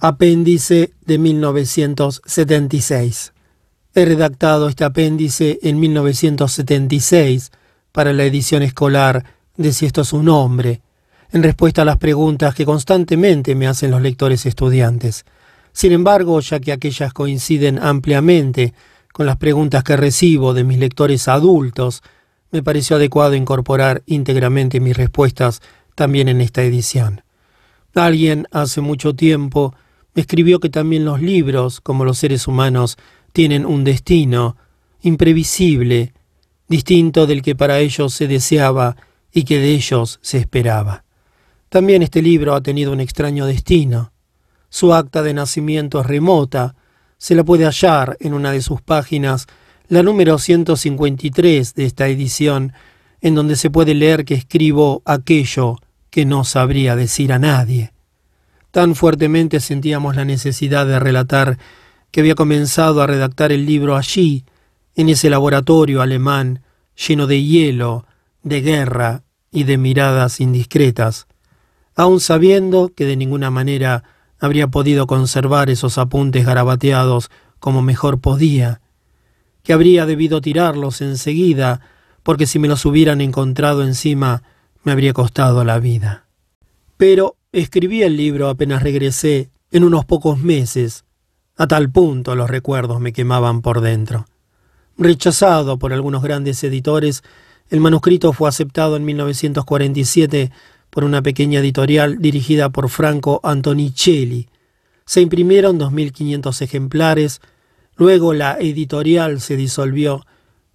Apéndice de 1976. He redactado este apéndice en 1976 para la edición escolar de Si esto es un hombre, en respuesta a las preguntas que constantemente me hacen los lectores estudiantes. Sin embargo, ya que aquellas coinciden ampliamente con las preguntas que recibo de mis lectores adultos, me pareció adecuado incorporar íntegramente mis respuestas también en esta edición. Alguien hace mucho tiempo escribió que también los libros, como los seres humanos, tienen un destino imprevisible, distinto del que para ellos se deseaba y que de ellos se esperaba. También este libro ha tenido un extraño destino. Su acta de nacimiento es remota, se la puede hallar en una de sus páginas, la número 153 de esta edición, en donde se puede leer que escribo aquello que no sabría decir a nadie. Tan fuertemente sentíamos la necesidad de relatar que había comenzado a redactar el libro allí, en ese laboratorio alemán lleno de hielo, de guerra y de miradas indiscretas, aun sabiendo que de ninguna manera habría podido conservar esos apuntes garabateados como mejor podía, que habría debido tirarlos enseguida, porque si me los hubieran encontrado encima me habría costado la vida. Pero escribí el libro apenas regresé, en unos pocos meses, a tal punto los recuerdos me quemaban por dentro. Rechazado por algunos grandes editores, el manuscrito fue aceptado en 1947 por una pequeña editorial dirigida por Franco Antonicelli. Se imprimieron 2.500 ejemplares, luego la editorial se disolvió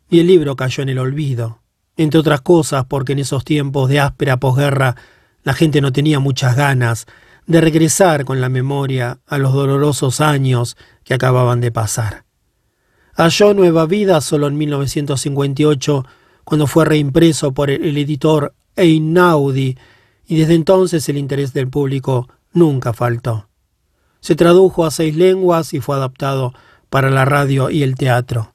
y el libro cayó en el olvido, entre otras cosas porque en esos tiempos de áspera posguerra la gente no tenía muchas ganas de regresar con la memoria a los dolorosos años que acababan de pasar. Halló nueva vida solo en 1958, cuando fue reimpreso por el editor Einaudi, y desde entonces el interés del público nunca faltó. Se tradujo a seis lenguas y fue adaptado para la radio y el teatro.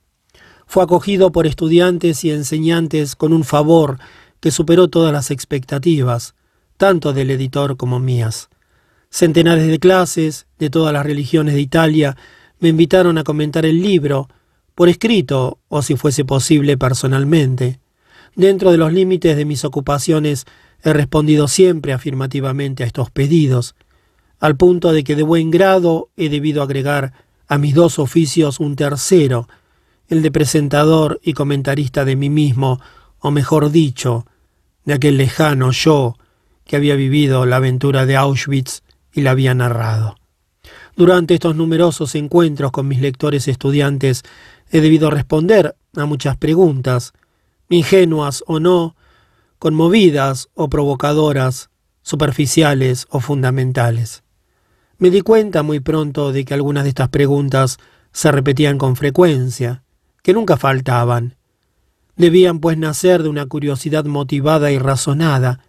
Fue acogido por estudiantes y enseñantes con un favor que superó todas las expectativas, tanto del editor como mías. Centenares de clases de todas las religiones de Italia me invitaron a comentar el libro, por escrito o si fuese posible personalmente. Dentro de los límites de mis ocupaciones He respondido siempre afirmativamente a estos pedidos, al punto de que de buen grado he debido agregar a mis dos oficios un tercero, el de presentador y comentarista de mí mismo, o mejor dicho, de aquel lejano yo que había vivido la aventura de Auschwitz y la había narrado. Durante estos numerosos encuentros con mis lectores estudiantes he debido responder a muchas preguntas, ingenuas o no, conmovidas o provocadoras, superficiales o fundamentales. Me di cuenta muy pronto de que algunas de estas preguntas se repetían con frecuencia, que nunca faltaban. Debían pues nacer de una curiosidad motivada y razonada,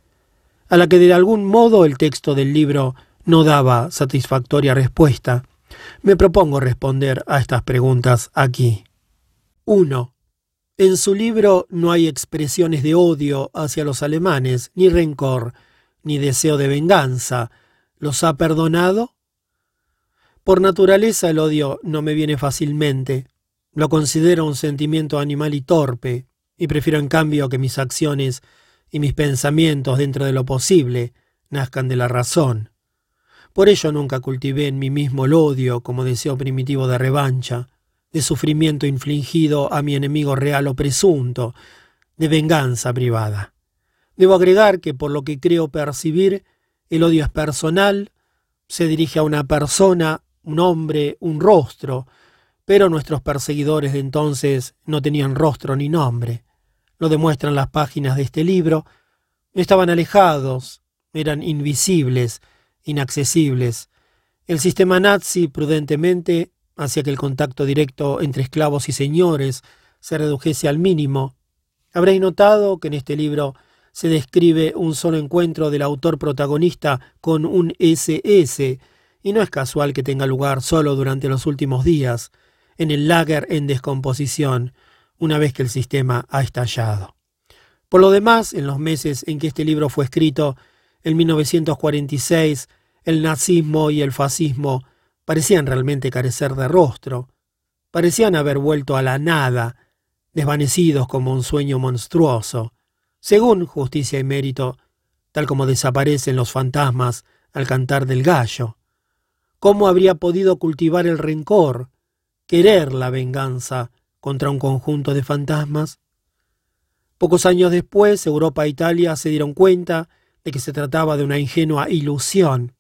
a la que de algún modo el texto del libro no daba satisfactoria respuesta. Me propongo responder a estas preguntas aquí. 1. En su libro no hay expresiones de odio hacia los alemanes, ni rencor, ni deseo de venganza. ¿Los ha perdonado? Por naturaleza el odio no me viene fácilmente. Lo considero un sentimiento animal y torpe, y prefiero en cambio que mis acciones y mis pensamientos dentro de lo posible nazcan de la razón. Por ello nunca cultivé en mí mismo el odio como deseo primitivo de revancha de sufrimiento infligido a mi enemigo real o presunto, de venganza privada. Debo agregar que por lo que creo percibir, el odio es personal, se dirige a una persona, un hombre, un rostro, pero nuestros perseguidores de entonces no tenían rostro ni nombre. Lo demuestran las páginas de este libro. Estaban alejados, eran invisibles, inaccesibles. El sistema nazi prudentemente hacia que el contacto directo entre esclavos y señores se redujese al mínimo. Habréis notado que en este libro se describe un solo encuentro del autor protagonista con un SS, y no es casual que tenga lugar solo durante los últimos días, en el lager en descomposición, una vez que el sistema ha estallado. Por lo demás, en los meses en que este libro fue escrito, en 1946, El nazismo y el fascismo parecían realmente carecer de rostro, parecían haber vuelto a la nada, desvanecidos como un sueño monstruoso, según justicia y mérito, tal como desaparecen los fantasmas al cantar del gallo. ¿Cómo habría podido cultivar el rencor, querer la venganza contra un conjunto de fantasmas? Pocos años después, Europa e Italia se dieron cuenta de que se trataba de una ingenua ilusión.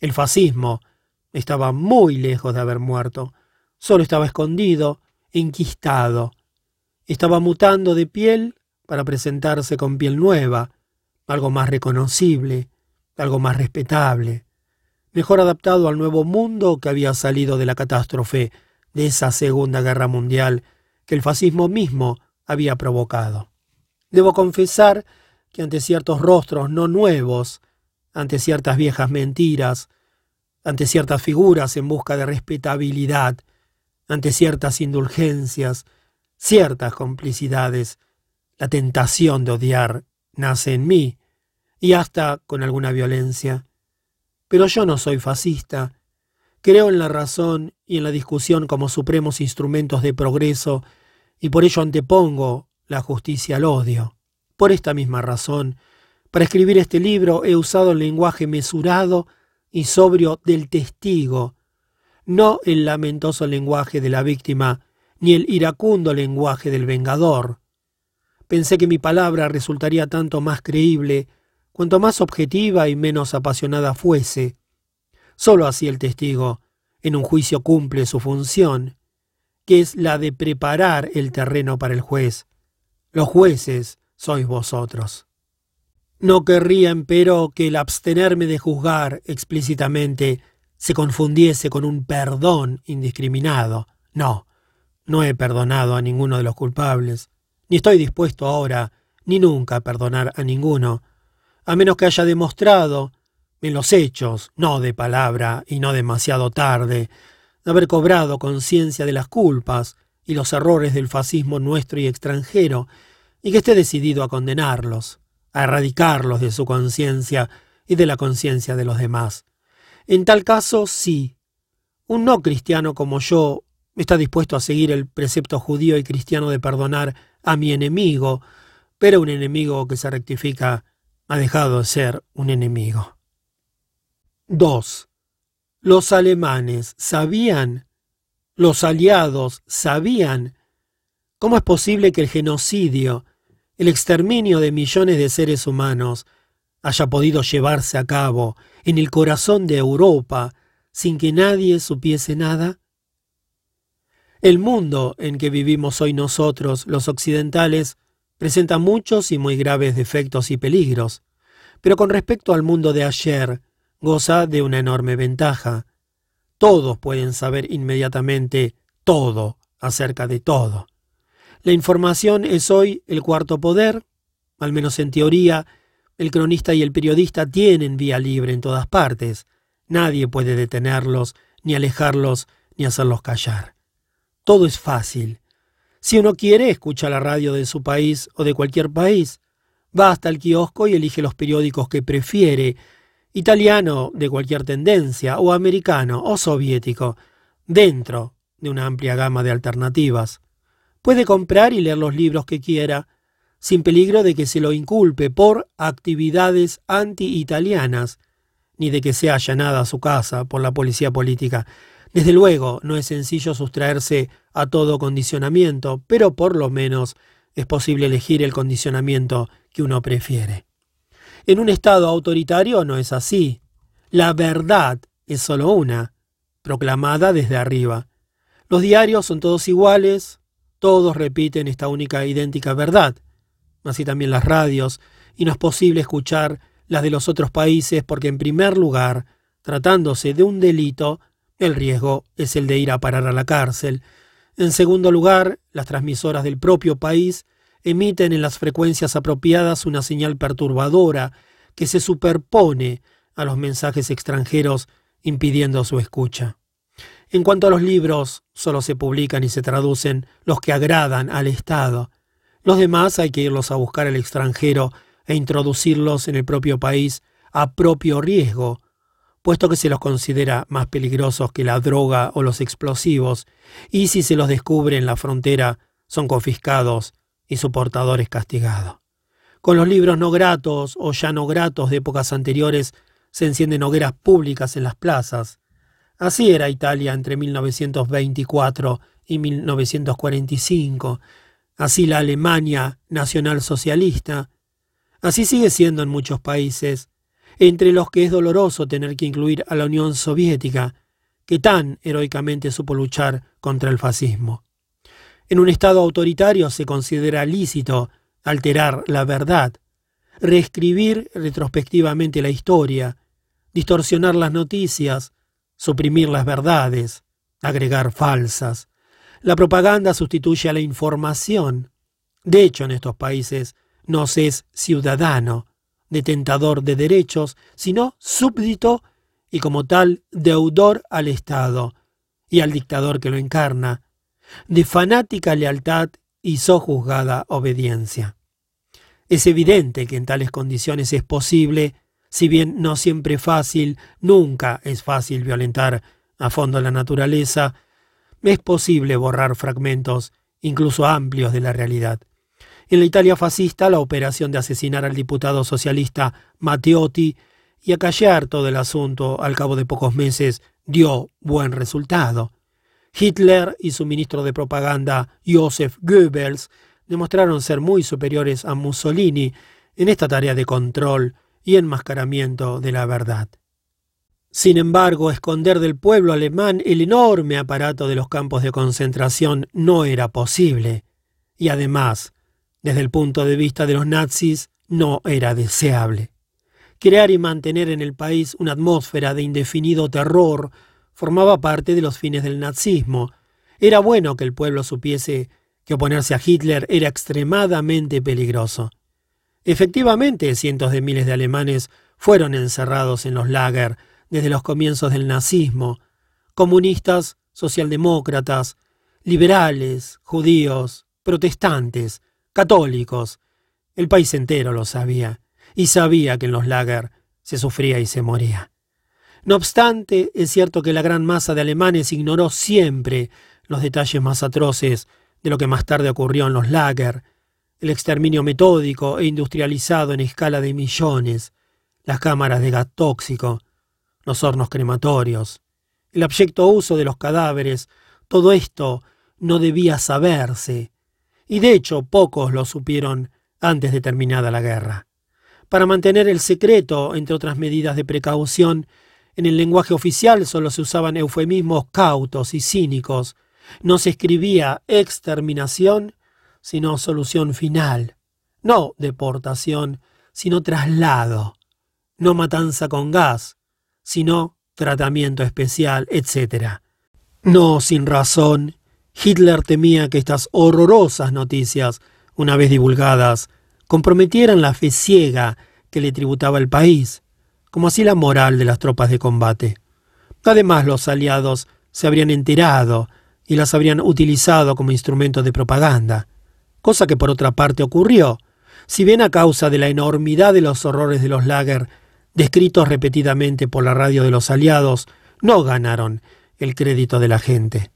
El fascismo estaba muy lejos de haber muerto, solo estaba escondido, enquistado. Estaba mutando de piel para presentarse con piel nueva, algo más reconocible, algo más respetable, mejor adaptado al nuevo mundo que había salido de la catástrofe de esa Segunda Guerra Mundial que el fascismo mismo había provocado. Debo confesar que ante ciertos rostros no nuevos, ante ciertas viejas mentiras, ante ciertas figuras en busca de respetabilidad, ante ciertas indulgencias, ciertas complicidades, la tentación de odiar nace en mí, y hasta con alguna violencia. Pero yo no soy fascista. Creo en la razón y en la discusión como supremos instrumentos de progreso, y por ello antepongo la justicia al odio. Por esta misma razón, para escribir este libro he usado el lenguaje mesurado y sobrio del testigo, no el lamentoso lenguaje de la víctima, ni el iracundo lenguaje del vengador. Pensé que mi palabra resultaría tanto más creíble cuanto más objetiva y menos apasionada fuese. Sólo así el testigo en un juicio cumple su función, que es la de preparar el terreno para el juez. Los jueces sois vosotros. No querría, empero, que el abstenerme de juzgar explícitamente se confundiese con un perdón indiscriminado. No, no he perdonado a ninguno de los culpables, ni estoy dispuesto ahora, ni nunca a perdonar a ninguno, a menos que haya demostrado, en los hechos, no de palabra y no demasiado tarde, haber cobrado conciencia de las culpas y los errores del fascismo nuestro y extranjero, y que esté decidido a condenarlos, a erradicarlos de su conciencia y de la conciencia de los demás. En tal caso, sí, un no cristiano como yo está dispuesto a seguir el precepto judío y cristiano de perdonar a mi enemigo, pero un enemigo que se rectifica ha dejado de ser un enemigo. 2. Los alemanes sabían, los aliados sabían ¿Cómo es posible que el genocidio, el exterminio de millones de seres humanos, haya podido llevarse a cabo en el corazón de Europa sin que nadie supiese nada? El mundo en que vivimos hoy nosotros, los occidentales, presenta muchos y muy graves defectos y peligros, pero con respecto al mundo de ayer, goza de una enorme ventaja. Todos pueden saber inmediatamente todo acerca de todo. La información es hoy el cuarto poder, al menos en teoría, el cronista y el periodista tienen vía libre en todas partes. Nadie puede detenerlos, ni alejarlos, ni hacerlos callar. Todo es fácil. Si uno quiere, escucha la radio de su país o de cualquier país. Va hasta el kiosco y elige los periódicos que prefiere, italiano de cualquier tendencia, o americano, o soviético, dentro de una amplia gama de alternativas. Puede comprar y leer los libros que quiera, sin peligro de que se lo inculpe por actividades anti-italianas, ni de que sea allanada su casa por la policía política. Desde luego, no es sencillo sustraerse a todo condicionamiento, pero por lo menos es posible elegir el condicionamiento que uno prefiere. En un Estado autoritario no es así. La verdad es solo una, proclamada desde arriba. Los diarios son todos iguales, todos repiten esta única idéntica verdad, así también las radios, y no es posible escuchar las de los otros países porque en primer lugar, tratándose de un delito, el riesgo es el de ir a parar a la cárcel. En segundo lugar, las transmisoras del propio país emiten en las frecuencias apropiadas una señal perturbadora que se superpone a los mensajes extranjeros impidiendo su escucha. En cuanto a los libros, solo se publican y se traducen los que agradan al Estado. Los demás hay que irlos a buscar al extranjero e introducirlos en el propio país a propio riesgo, puesto que se los considera más peligrosos que la droga o los explosivos, y si se los descubre en la frontera, son confiscados y su portador es castigado. Con los libros no gratos o ya no gratos de épocas anteriores se encienden hogueras públicas en las plazas. Así era Italia entre 1924 y 1945, así la Alemania nacionalsocialista, así sigue siendo en muchos países, entre los que es doloroso tener que incluir a la Unión Soviética, que tan heroicamente supo luchar contra el fascismo. En un Estado autoritario se considera lícito alterar la verdad, reescribir retrospectivamente la historia, distorsionar las noticias, suprimir las verdades, agregar falsas. La propaganda sustituye a la información. De hecho, en estos países no se es ciudadano, detentador de derechos, sino súbdito y como tal deudor al Estado y al dictador que lo encarna, de fanática lealtad y sojuzgada obediencia. Es evidente que en tales condiciones es posible, si bien no siempre fácil, nunca es fácil violentar a fondo la naturaleza, es posible borrar fragmentos, incluso amplios, de la realidad. En la Italia fascista, la operación de asesinar al diputado socialista Matteotti y acallar todo el asunto al cabo de pocos meses dio buen resultado. Hitler y su ministro de propaganda, Joseph Goebbels, demostraron ser muy superiores a Mussolini en esta tarea de control y enmascaramiento de la verdad. Sin embargo, esconder del pueblo alemán el enorme aparato de los campos de concentración no era posible, y además, desde el punto de vista de los nazis, no era deseable. Crear y mantener en el país una atmósfera de indefinido terror formaba parte de los fines del nazismo. Era bueno que el pueblo supiese que oponerse a Hitler era extremadamente peligroso. Efectivamente, cientos de miles de alemanes fueron encerrados en los lager desde los comienzos del nazismo, comunistas, socialdemócratas, liberales, judíos, protestantes, católicos. El país entero lo sabía, y sabía que en los lager se sufría y se moría. No obstante, es cierto que la gran masa de alemanes ignoró siempre los detalles más atroces de lo que más tarde ocurrió en los lager, el exterminio metódico e industrializado en escala de millones, las cámaras de gas tóxico, los hornos crematorios, el abyecto uso de los cadáveres, todo esto no debía saberse, y de hecho pocos lo supieron antes de terminada la guerra. Para mantener el secreto, entre otras medidas de precaución, en el lenguaje oficial solo se usaban eufemismos cautos y cínicos. No se escribía exterminación, sino solución final. No deportación, sino traslado. No matanza con gas, sino tratamiento especial, etc. No sin razón, Hitler temía que estas horrorosas noticias, una vez divulgadas, comprometieran la fe ciega que le tributaba el país, como así la moral de las tropas de combate. Además, los aliados se habrían enterado y las habrían utilizado como instrumento de propaganda, cosa que por otra parte ocurrió, si bien a causa de la enormidad de los horrores de los lager, descritos repetidamente por la radio de los aliados, no ganaron el crédito de la gente.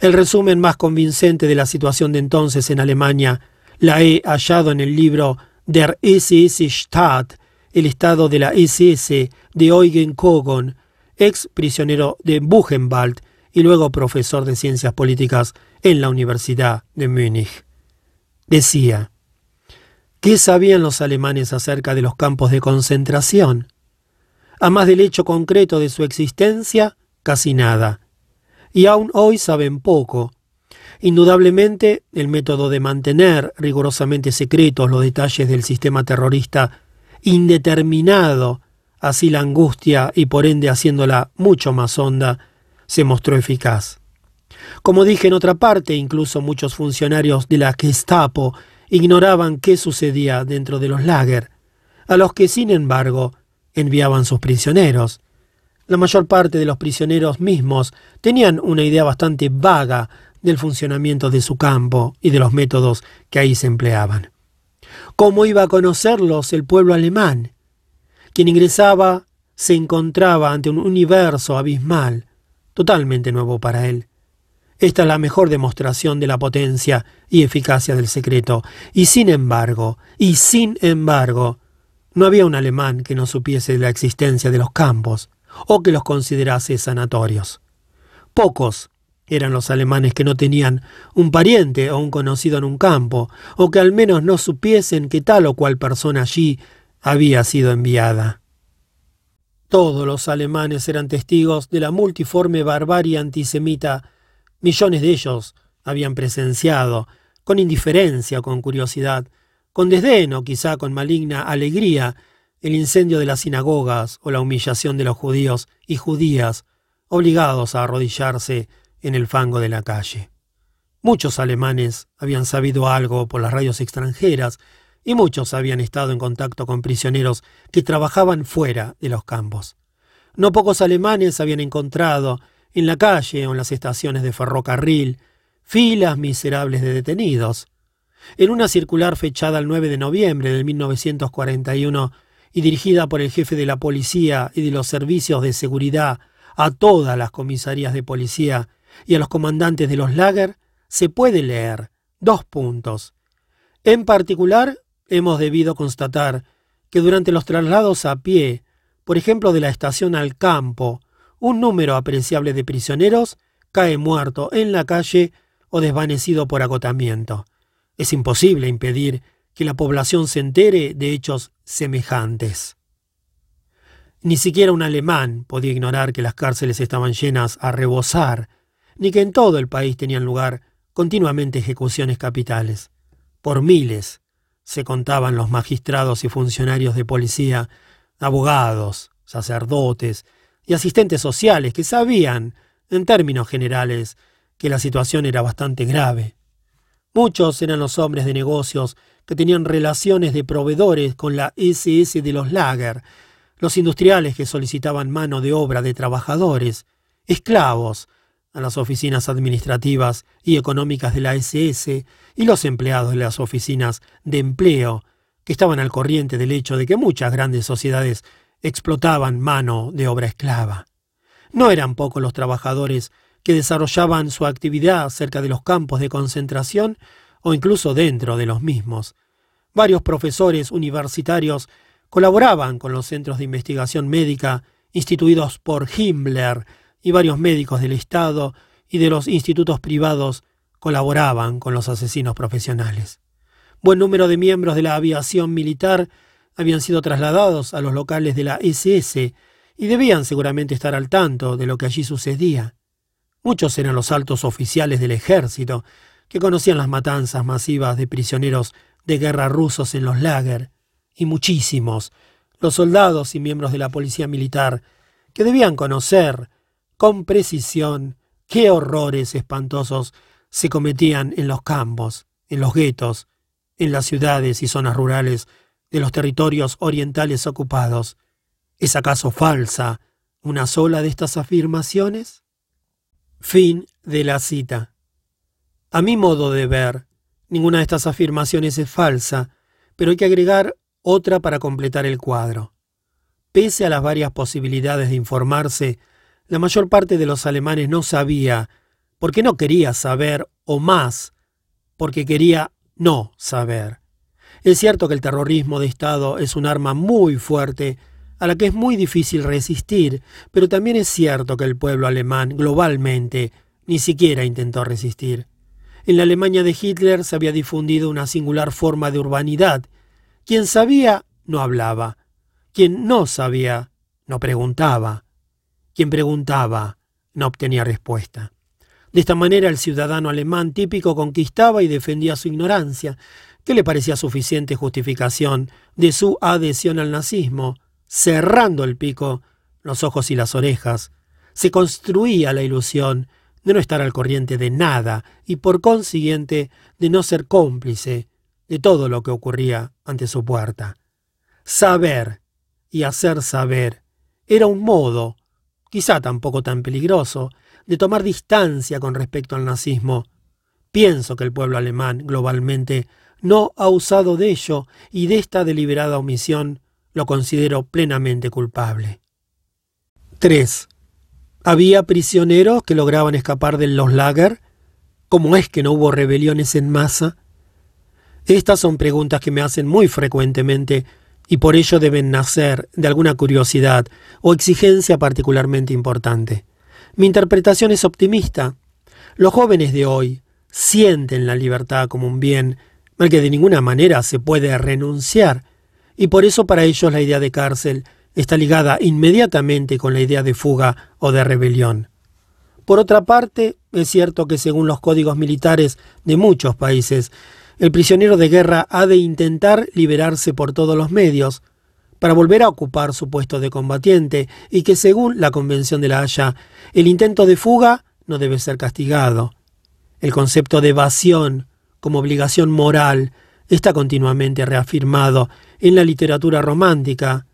El resumen más convincente de la situación de entonces en Alemania la he hallado en el libro Der SS Staat, el estado de la SS de Eugen Kogon, ex prisionero de Buchenwald y luego profesor de ciencias políticas en la Universidad de Múnich. Decía, ¿qué sabían los alemanes acerca de los campos de concentración? A más del hecho concreto de su existencia, casi nada y aún hoy saben poco. Indudablemente, el método de mantener rigurosamente secretos los detalles del sistema terrorista indeterminado, así la angustia y por ende haciéndola mucho más honda, se mostró eficaz. Como dije en otra parte, incluso muchos funcionarios de la Gestapo ignoraban qué sucedía dentro de los lager, a los que, sin embargo, enviaban sus prisioneros, la mayor parte de los prisioneros mismos tenían una idea bastante vaga del funcionamiento de su campo y de los métodos que ahí se empleaban. ¿Cómo iba a conocerlos el pueblo alemán? Quien ingresaba se encontraba ante un universo abismal, totalmente nuevo para él. Esta es la mejor demostración de la potencia y eficacia del secreto. Y sin embargo, y sin embargo, no había un alemán que no supiese de la existencia de los campos o que los considerase sanatorios. Pocos eran los alemanes que no tenían un pariente o un conocido en un campo, o que al menos no supiesen que tal o cual persona allí había sido enviada. Todos los alemanes eran testigos de la multiforme barbarie antisemita. Millones de ellos habían presenciado, con indiferencia con curiosidad, con desdén o quizá con maligna alegría, el incendio de las sinagogas o la humillación de los judíos y judías, obligados a arrodillarse en el fango de la calle. Muchos alemanes habían sabido algo por las radios extranjeras y muchos habían estado en contacto con prisioneros que trabajaban fuera de los campos. No pocos alemanes habían encontrado en la calle o en las estaciones de ferrocarril filas miserables de detenidos. En una circular fechada el 9 de noviembre de 1941 y dirigida por el jefe de la policía y de los servicios de seguridad a todas las comisarías de policía y a los comandantes de los lager, se puede leer dos puntos. En particular, hemos debido constatar que durante los traslados a pie, por ejemplo de la estación al campo, un número apreciable de prisioneros cae muerto en la calle o desvanecido por agotamiento. Es imposible impedir que la población se entere de hechos semejantes. Ni siquiera un alemán podía ignorar que las cárceles estaban llenas a rebosar ni que en todo el país tenían lugar continuamente ejecuciones capitales. Por miles se contaban los magistrados y funcionarios de policía, abogados, sacerdotes y asistentes sociales que sabían, en términos generales, que la situación era bastante grave. Muchos eran los hombres de negocios que tenían relaciones de proveedores con la SS de los Lager, los industriales que solicitaban mano de obra de trabajadores, esclavos las oficinas administrativas y económicas de la SS y los empleados de las oficinas de empleo, que estaban al corriente del hecho de que muchas grandes sociedades explotaban mano de obra esclava. No eran pocos los trabajadores que desarrollaban su actividad cerca de los campos de concentración o incluso dentro de los mismos. Varios profesores universitarios colaboraban con los centros de investigación médica instituidos por Himmler y varios médicos del Estado y de los institutos privados colaboraban con los asesinos profesionales. Buen número de miembros de la aviación militar habían sido trasladados a los locales de la SS y debían seguramente estar al tanto de lo que allí sucedía. Muchos eran los altos oficiales del ejército que conocían las matanzas masivas de prisioneros de guerra rusos en los lager, y muchísimos, los soldados y miembros de la policía militar, que debían conocer con precisión qué horrores espantosos se cometían en los campos, en los guetos, en las ciudades y zonas rurales de los territorios orientales ocupados. ¿Es acaso falsa una sola de estas afirmaciones? Fin de la cita. A mi modo de ver, ninguna de estas afirmaciones es falsa, pero hay que agregar otra para completar el cuadro. Pese a las varias posibilidades de informarse la mayor parte de los alemanes no sabía, porque no quería saber, o más, porque quería no saber. Es cierto que el terrorismo de Estado es un arma muy fuerte, a la que es muy difícil resistir, pero también es cierto que el pueblo alemán, globalmente, ni siquiera intentó resistir. En la Alemania de Hitler se había difundido una singular forma de urbanidad. Quien sabía, no hablaba. Quien no sabía, no preguntaba. Quien preguntaba no obtenía respuesta. De esta manera el ciudadano alemán típico conquistaba y defendía su ignorancia, que le parecía suficiente justificación de su adhesión al nazismo, cerrando el pico, los ojos y las orejas, se construía la ilusión de no estar al corriente de nada y por consiguiente de no ser cómplice de todo lo que ocurría ante su puerta. Saber y hacer saber era un modo quizá tampoco tan peligroso, de tomar distancia con respecto al nazismo. Pienso que el pueblo alemán globalmente no ha usado de ello y de esta deliberada omisión lo considero plenamente culpable. 3. ¿Había prisioneros que lograban escapar de los lager? ¿Cómo es que no hubo rebeliones en masa? Estas son preguntas que me hacen muy frecuentemente y por ello deben nacer de alguna curiosidad o exigencia particularmente importante. Mi interpretación es optimista. Los jóvenes de hoy sienten la libertad como un bien al que de ninguna manera se puede renunciar, y por eso para ellos la idea de cárcel está ligada inmediatamente con la idea de fuga o de rebelión. Por otra parte, es cierto que según los códigos militares de muchos países, el prisionero de guerra ha de intentar liberarse por todos los medios para volver a ocupar su puesto de combatiente y que según la Convención de la Haya, el intento de fuga no debe ser castigado. El concepto de evasión como obligación moral está continuamente reafirmado en la literatura romántica.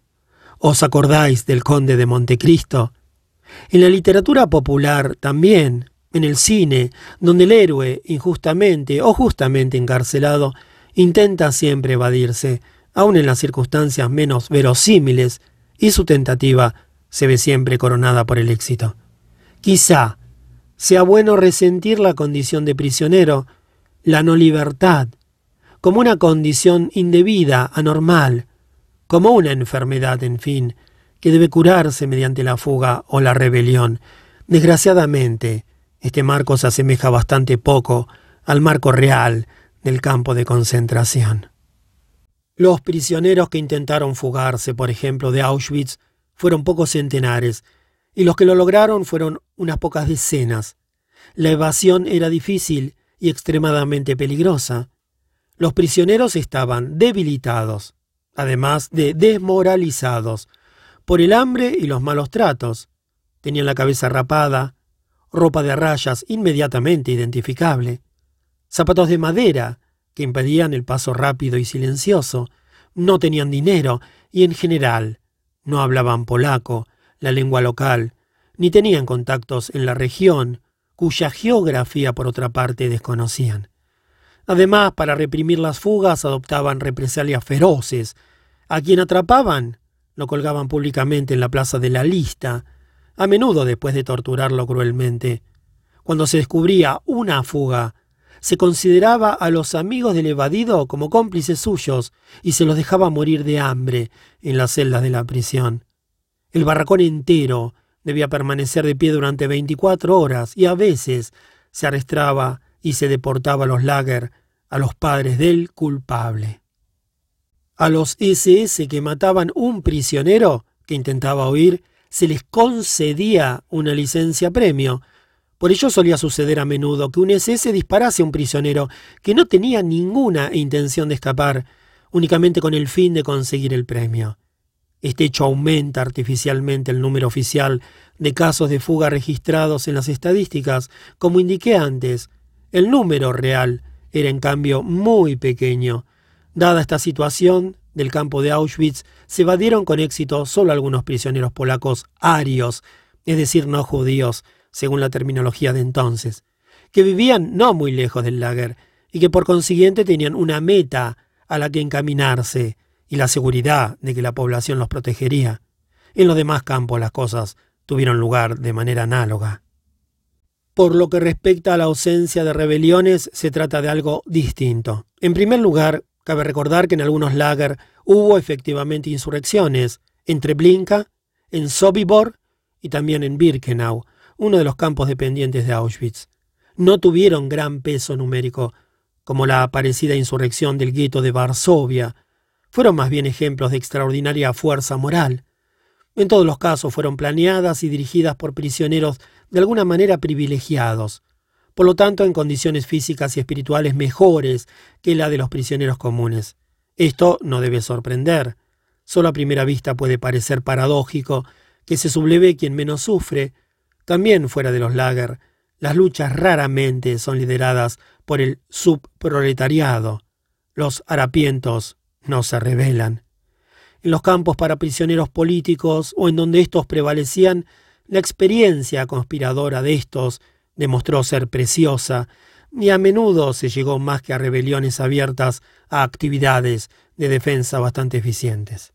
¿Os acordáis del conde de Montecristo? En la literatura popular también, en el cine, donde el héroe, injustamente o justamente encarcelado, intenta siempre evadirse, aun en las circunstancias menos verosímiles, y su tentativa se ve siempre coronada por el éxito. Quizá sea bueno resentir la condición de prisionero, la no libertad, como una condición indebida, anormal, como una enfermedad, en fin, que debe curarse mediante la fuga o la rebelión. Desgraciadamente, este marco se asemeja bastante poco al marco real del campo de concentración. Los prisioneros que intentaron fugarse, por ejemplo, de Auschwitz, fueron pocos centenares, y los que lo lograron fueron unas pocas decenas. La evasión era difícil y extremadamente peligrosa. Los prisioneros estaban debilitados, además de desmoralizados, por el hambre y los malos tratos. Tenían la cabeza rapada, ropa de rayas inmediatamente identificable, zapatos de madera que impedían el paso rápido y silencioso, no tenían dinero y en general no hablaban polaco, la lengua local, ni tenían contactos en la región, cuya geografía por otra parte desconocían. Además, para reprimir las fugas adoptaban represalias feroces. A quien atrapaban lo colgaban públicamente en la plaza de la lista, a menudo después de torturarlo cruelmente. Cuando se descubría una fuga, se consideraba a los amigos del evadido como cómplices suyos y se los dejaba morir de hambre en las celdas de la prisión. El barracón entero debía permanecer de pie durante 24 horas y a veces se arrestaba y se deportaba a los lager a los padres del culpable. A los SS que mataban un prisionero que intentaba huir, se les concedía una licencia premio. Por ello solía suceder a menudo que un SS disparase a un prisionero que no tenía ninguna intención de escapar, únicamente con el fin de conseguir el premio. Este hecho aumenta artificialmente el número oficial de casos de fuga registrados en las estadísticas. Como indiqué antes, el número real era en cambio muy pequeño. Dada esta situación del campo de Auschwitz, se evadieron con éxito solo algunos prisioneros polacos arios, es decir, no judíos, según la terminología de entonces, que vivían no muy lejos del lager y que por consiguiente tenían una meta a la que encaminarse y la seguridad de que la población los protegería. En los demás campos las cosas tuvieron lugar de manera análoga. Por lo que respecta a la ausencia de rebeliones, se trata de algo distinto. En primer lugar, Cabe recordar que en algunos lager hubo efectivamente insurrecciones, entre Blinka, en Sobibor y también en Birkenau, uno de los campos dependientes de Auschwitz. No tuvieron gran peso numérico, como la aparecida insurrección del gueto de Varsovia. Fueron más bien ejemplos de extraordinaria fuerza moral. En todos los casos fueron planeadas y dirigidas por prisioneros de alguna manera privilegiados, por lo tanto en condiciones físicas y espirituales mejores que la de los prisioneros comunes. Esto no debe sorprender. Solo a primera vista puede parecer paradójico que se subleve quien menos sufre. También fuera de los lager, las luchas raramente son lideradas por el subproletariado. Los harapientos no se rebelan. En los campos para prisioneros políticos o en donde estos prevalecían, la experiencia conspiradora de estos demostró ser preciosa, y a menudo se llegó más que a rebeliones abiertas a actividades de defensa bastante eficientes.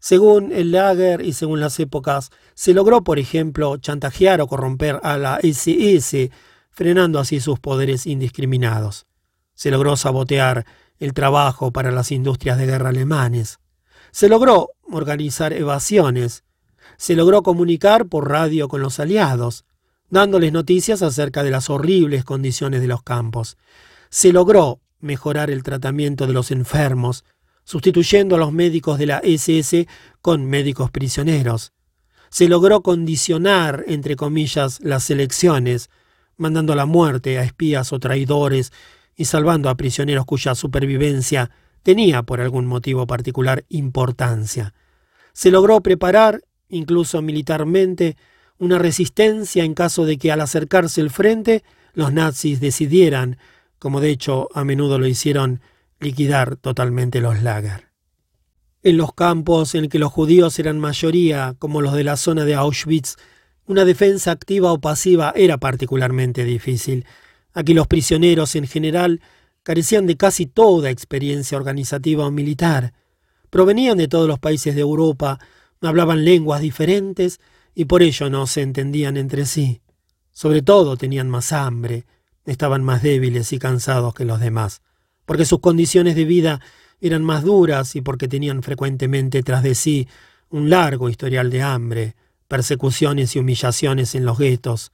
Según el Lager y según las épocas, se logró, por ejemplo, chantajear o corromper a la SS, frenando así sus poderes indiscriminados. Se logró sabotear el trabajo para las industrias de guerra alemanes. Se logró organizar evasiones. Se logró comunicar por radio con los aliados, dándoles noticias acerca de las horribles condiciones de los campos. Se logró mejorar el tratamiento de los enfermos, sustituyendo a los médicos de la SS con médicos prisioneros. Se logró condicionar, entre comillas, las elecciones, mandando a la muerte a espías o traidores y salvando a prisioneros cuya supervivencia tenía por algún motivo particular importancia. Se logró preparar, incluso militarmente, una resistencia en caso de que al acercarse el frente los nazis decidieran, como de hecho a menudo lo hicieron, liquidar totalmente los lager. En los campos en que los judíos eran mayoría, como los de la zona de Auschwitz, una defensa activa o pasiva era particularmente difícil. Aquí los prisioneros en general carecían de casi toda experiencia organizativa o militar. Provenían de todos los países de Europa, hablaban lenguas diferentes y por ello no se entendían entre sí. Sobre todo tenían más hambre, estaban más débiles y cansados que los demás porque sus condiciones de vida eran más duras y porque tenían frecuentemente tras de sí un largo historial de hambre, persecuciones y humillaciones en los guetos.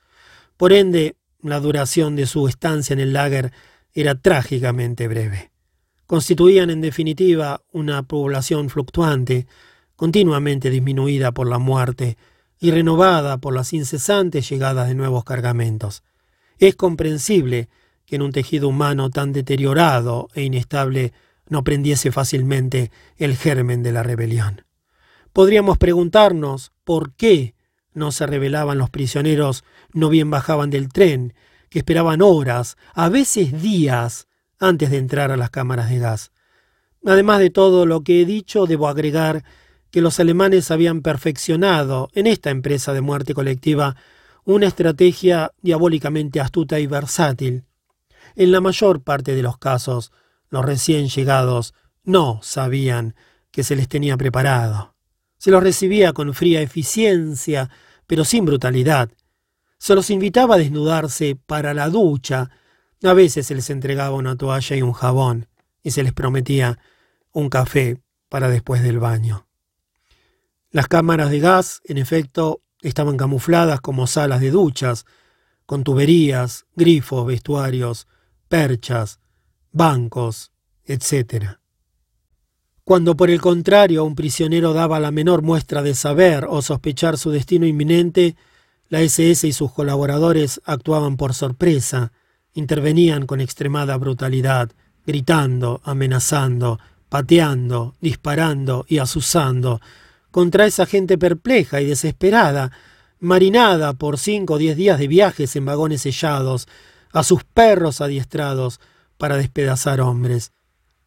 Por ende, la duración de su estancia en el lager era trágicamente breve. Constituían, en definitiva, una población fluctuante, continuamente disminuida por la muerte y renovada por las incesantes llegadas de nuevos cargamentos. Es comprensible que en un tejido humano tan deteriorado e inestable no prendiese fácilmente el germen de la rebelión. Podríamos preguntarnos por qué no se rebelaban los prisioneros, no bien bajaban del tren, que esperaban horas, a veces días, antes de entrar a las cámaras de gas. Además de todo lo que he dicho, debo agregar que los alemanes habían perfeccionado en esta empresa de muerte colectiva una estrategia diabólicamente astuta y versátil, en la mayor parte de los casos, los recién llegados no sabían que se les tenía preparado. Se los recibía con fría eficiencia, pero sin brutalidad. Se los invitaba a desnudarse para la ducha. A veces se les entregaba una toalla y un jabón, y se les prometía un café para después del baño. Las cámaras de gas, en efecto, estaban camufladas como salas de duchas, con tuberías, grifos, vestuarios, perchas, bancos, etc. Cuando por el contrario un prisionero daba la menor muestra de saber o sospechar su destino inminente, la SS y sus colaboradores actuaban por sorpresa, intervenían con extremada brutalidad, gritando, amenazando, pateando, disparando y asusando contra esa gente perpleja y desesperada, marinada por cinco o diez días de viajes en vagones sellados, a sus perros adiestrados para despedazar hombres.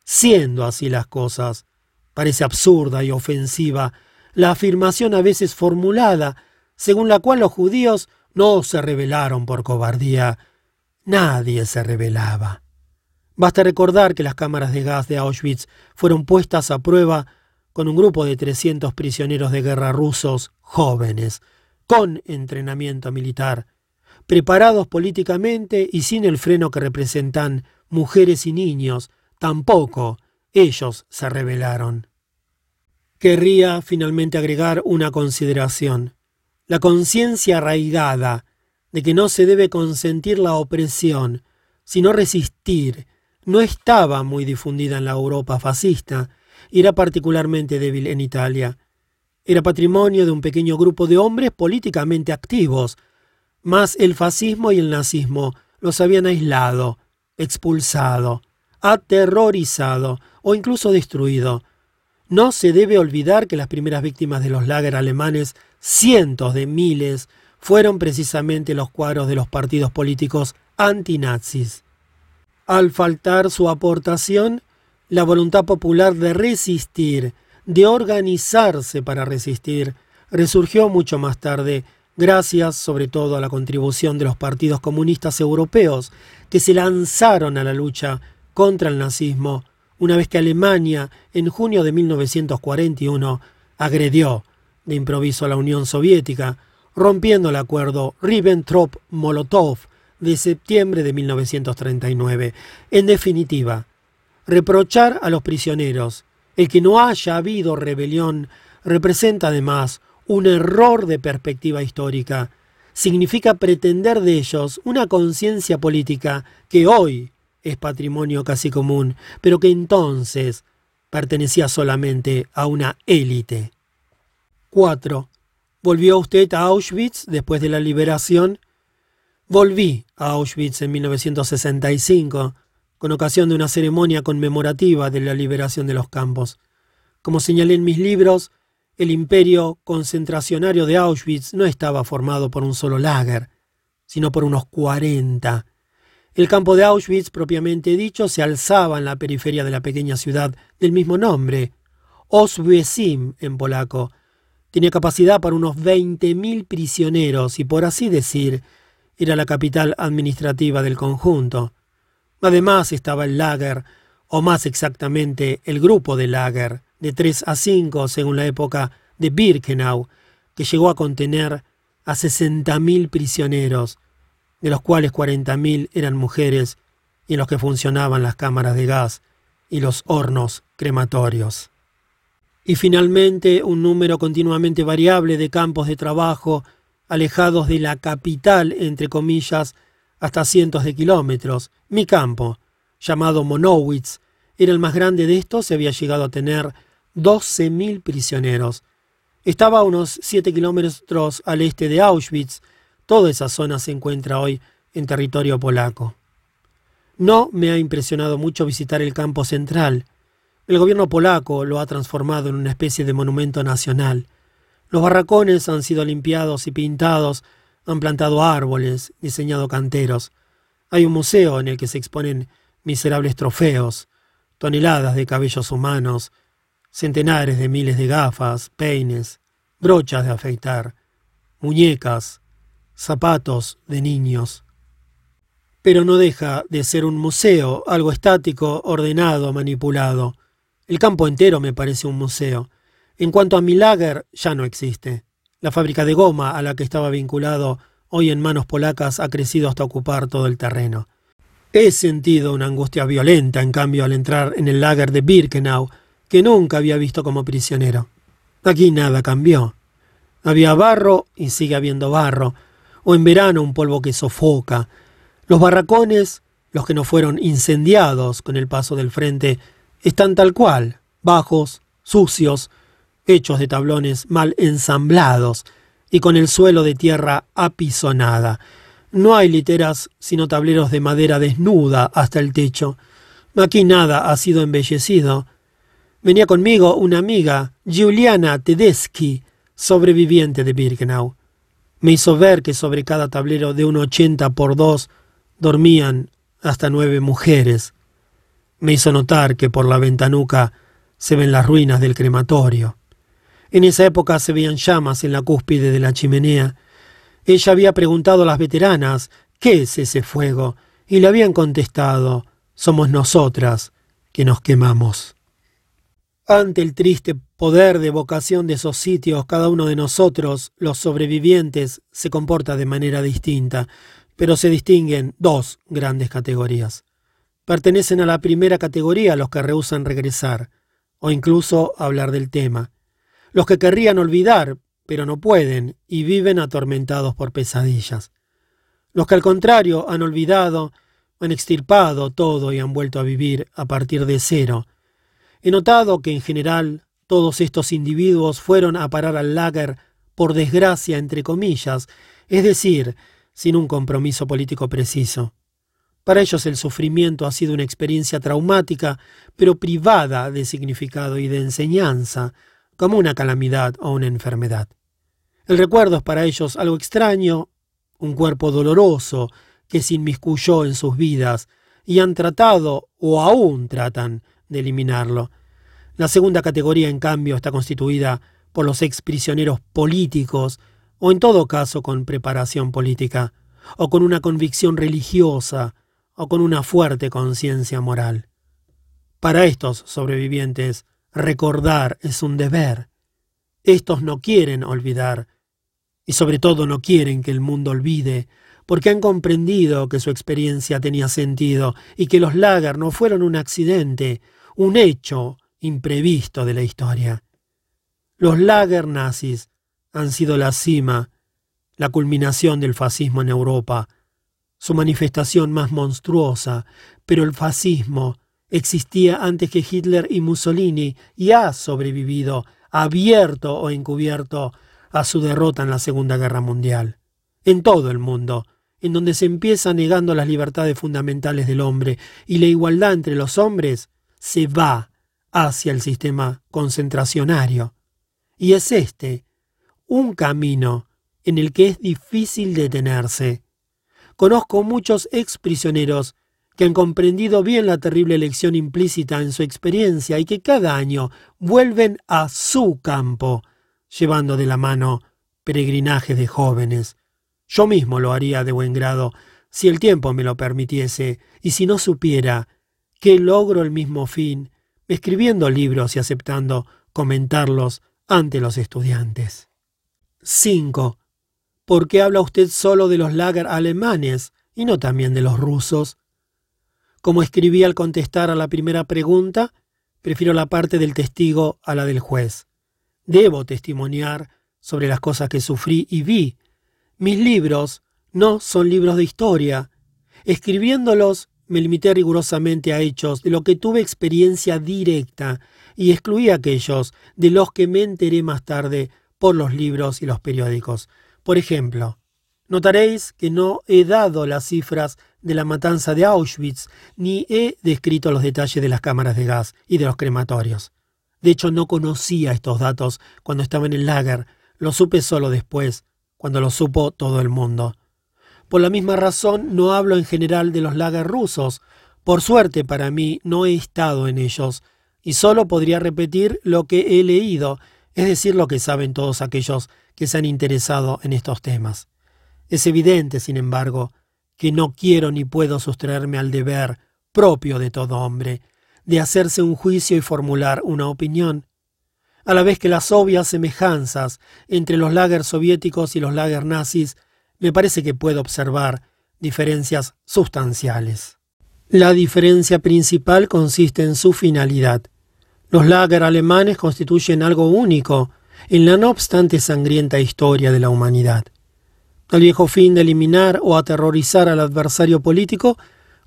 Siendo así las cosas, parece absurda y ofensiva la afirmación a veces formulada, según la cual los judíos no se rebelaron por cobardía. Nadie se rebelaba. Basta recordar que las cámaras de gas de Auschwitz fueron puestas a prueba con un grupo de 300 prisioneros de guerra rusos jóvenes, con entrenamiento militar, preparados políticamente y sin el freno que representan mujeres y niños, tampoco ellos se rebelaron. Querría finalmente agregar una consideración. La conciencia arraigada de que no se debe consentir la opresión, sino resistir, no estaba muy difundida en la Europa fascista era particularmente débil en Italia. Era patrimonio de un pequeño grupo de hombres políticamente activos, mas el fascismo y el nazismo los habían aislado, expulsado, aterrorizado o incluso destruido. No se debe olvidar que las primeras víctimas de los lager alemanes, cientos de miles, fueron precisamente los cuadros de los partidos políticos antinazis. Al faltar su aportación, la voluntad popular de resistir, de organizarse para resistir, resurgió mucho más tarde gracias sobre todo a la contribución de los partidos comunistas europeos que se lanzaron a la lucha contra el nazismo una vez que Alemania, en junio de 1941, agredió de improviso a la Unión Soviética, rompiendo el acuerdo Ribbentrop-Molotov de septiembre de 1939. En definitiva, reprochar a los prisioneros el que no haya habido rebelión representa además un error de perspectiva histórica. Significa pretender de ellos una conciencia política que hoy es patrimonio casi común, pero que entonces pertenecía solamente a una élite. 4. ¿Volvió usted a Auschwitz después de la liberación? Volví a Auschwitz en 1965, con ocasión de una ceremonia conmemorativa de la liberación de los campos. Como señalé en mis libros, el imperio concentracionario de Auschwitz no estaba formado por un solo lager, sino por unos cuarenta. El campo de Auschwitz, propiamente dicho, se alzaba en la periferia de la pequeña ciudad del mismo nombre, Oswiecim en polaco. Tenía capacidad para unos 20.000 prisioneros y, por así decir, era la capital administrativa del conjunto. Además estaba el lager, o más exactamente el grupo de lager, de 3 a 5 según la época de Birkenau, que llegó a contener a 60.000 prisioneros, de los cuales 40.000 eran mujeres y en los que funcionaban las cámaras de gas y los hornos crematorios. Y finalmente un número continuamente variable de campos de trabajo alejados de la capital, entre comillas, hasta cientos de kilómetros. Mi campo, llamado Monowitz, era el más grande de estos y había llegado a tener 12.000 prisioneros. Estaba a unos 7 kilómetros al este de Auschwitz, Toda esa zona se encuentra hoy en territorio polaco. No me ha impresionado mucho visitar el campo central. El gobierno polaco lo ha transformado en una especie de monumento nacional. Los barracones han sido limpiados y pintados, han plantado árboles, diseñado canteros. Hay un museo en el que se exponen miserables trofeos, toneladas de cabellos humanos, centenares de miles de gafas, peines, brochas de afeitar, muñecas, zapatos de niños. Pero no deja de ser un museo, algo estático, ordenado, manipulado. El campo entero me parece un museo. En cuanto a mi lager, ya no existe. La fábrica de goma a la que estaba vinculado hoy en manos polacas ha crecido hasta ocupar todo el terreno. He sentido una angustia violenta, en cambio, al entrar en el lager de Birkenau, que nunca había visto como prisionero. Aquí nada cambió. Había barro y sigue habiendo barro, o en verano un polvo que sofoca. Los barracones, los que no fueron incendiados con el paso del frente, están tal cual, bajos, sucios, hechos de tablones mal ensamblados y con el suelo de tierra apisonada. No hay literas sino tableros de madera desnuda hasta el techo. Aquí nada ha sido embellecido. Venía conmigo una amiga, Giuliana Tedeschi, sobreviviente de Birkenau. Me hizo ver que sobre cada tablero de un ochenta por dos dormían hasta nueve mujeres. Me hizo notar que por la ventanuca se ven las ruinas del crematorio. En esa época se veían llamas en la cúspide de la chimenea. Ella había preguntado a las veteranas ¿Qué es ese fuego? y le habían contestado Somos nosotras que nos quemamos. Ante el triste poder de vocación de esos sitios, cada uno de nosotros, los sobrevivientes, se comporta de manera distinta, pero se distinguen dos grandes categorías. Pertenecen a la primera categoría los que rehusan regresar, o incluso hablar del tema. Los que querrían olvidar, pero no pueden, y viven atormentados por pesadillas. Los que al contrario han olvidado, han extirpado todo y han vuelto a vivir a partir de cero, He notado que en general todos estos individuos fueron a parar al lager por desgracia, entre comillas, es decir, sin un compromiso político preciso. Para ellos el sufrimiento ha sido una experiencia traumática, pero privada de significado y de enseñanza, como una calamidad o una enfermedad. El recuerdo es para ellos algo extraño, un cuerpo doloroso que se inmiscuyó en sus vidas y han tratado o aún tratan de eliminarlo. La segunda categoría, en cambio, está constituida por los exprisioneros políticos, o en todo caso con preparación política, o con una convicción religiosa, o con una fuerte conciencia moral. Para estos sobrevivientes, recordar es un deber. Estos no quieren olvidar, y sobre todo no quieren que el mundo olvide, porque han comprendido que su experiencia tenía sentido y que los Lager no fueron un accidente, un hecho imprevisto de la historia. Los Lager nazis han sido la cima, la culminación del fascismo en Europa, su manifestación más monstruosa, pero el fascismo existía antes que Hitler y Mussolini y ha sobrevivido, abierto o encubierto, a su derrota en la Segunda Guerra Mundial. En todo el mundo, en donde se empieza negando las libertades fundamentales del hombre y la igualdad entre los hombres, se va hacia el sistema concentracionario. Y es este un camino en el que es difícil detenerse. Conozco muchos exprisioneros que han comprendido bien la terrible lección implícita en su experiencia y que cada año vuelven a su campo, llevando de la mano peregrinajes de jóvenes. Yo mismo lo haría de buen grado, si el tiempo me lo permitiese, y si no supiera que logro el mismo fin, escribiendo libros y aceptando comentarlos ante los estudiantes. 5. ¿Por qué habla usted solo de los lager alemanes y no también de los rusos? Como escribí al contestar a la primera pregunta, prefiero la parte del testigo a la del juez. Debo testimoniar sobre las cosas que sufrí y vi. Mis libros no son libros de historia. Escribiéndolos me limité rigurosamente a hechos de lo que tuve experiencia directa y excluí aquellos de los que me enteré más tarde por los libros y los periódicos. Por ejemplo, notaréis que no he dado las cifras de la matanza de Auschwitz, ni he descrito los detalles de las cámaras de gas y de los crematorios. De hecho, no conocía estos datos cuando estaba en el lager, lo supe solo después, cuando lo supo todo el mundo. Por la misma razón, no hablo en general de los lager rusos. Por suerte para mí, no he estado en ellos, y solo podría repetir lo que he leído, es decir, lo que saben todos aquellos que se han interesado en estos temas. Es evidente, sin embargo, que no quiero ni puedo sustraerme al deber propio de todo hombre, de hacerse un juicio y formular una opinión, a la vez que las obvias semejanzas entre los lagers soviéticos y los lagers nazis, me parece que puedo observar diferencias sustanciales. La diferencia principal consiste en su finalidad. Los lager alemanes constituyen algo único en la no obstante sangrienta historia de la humanidad. El viejo fin de eliminar o aterrorizar al adversario político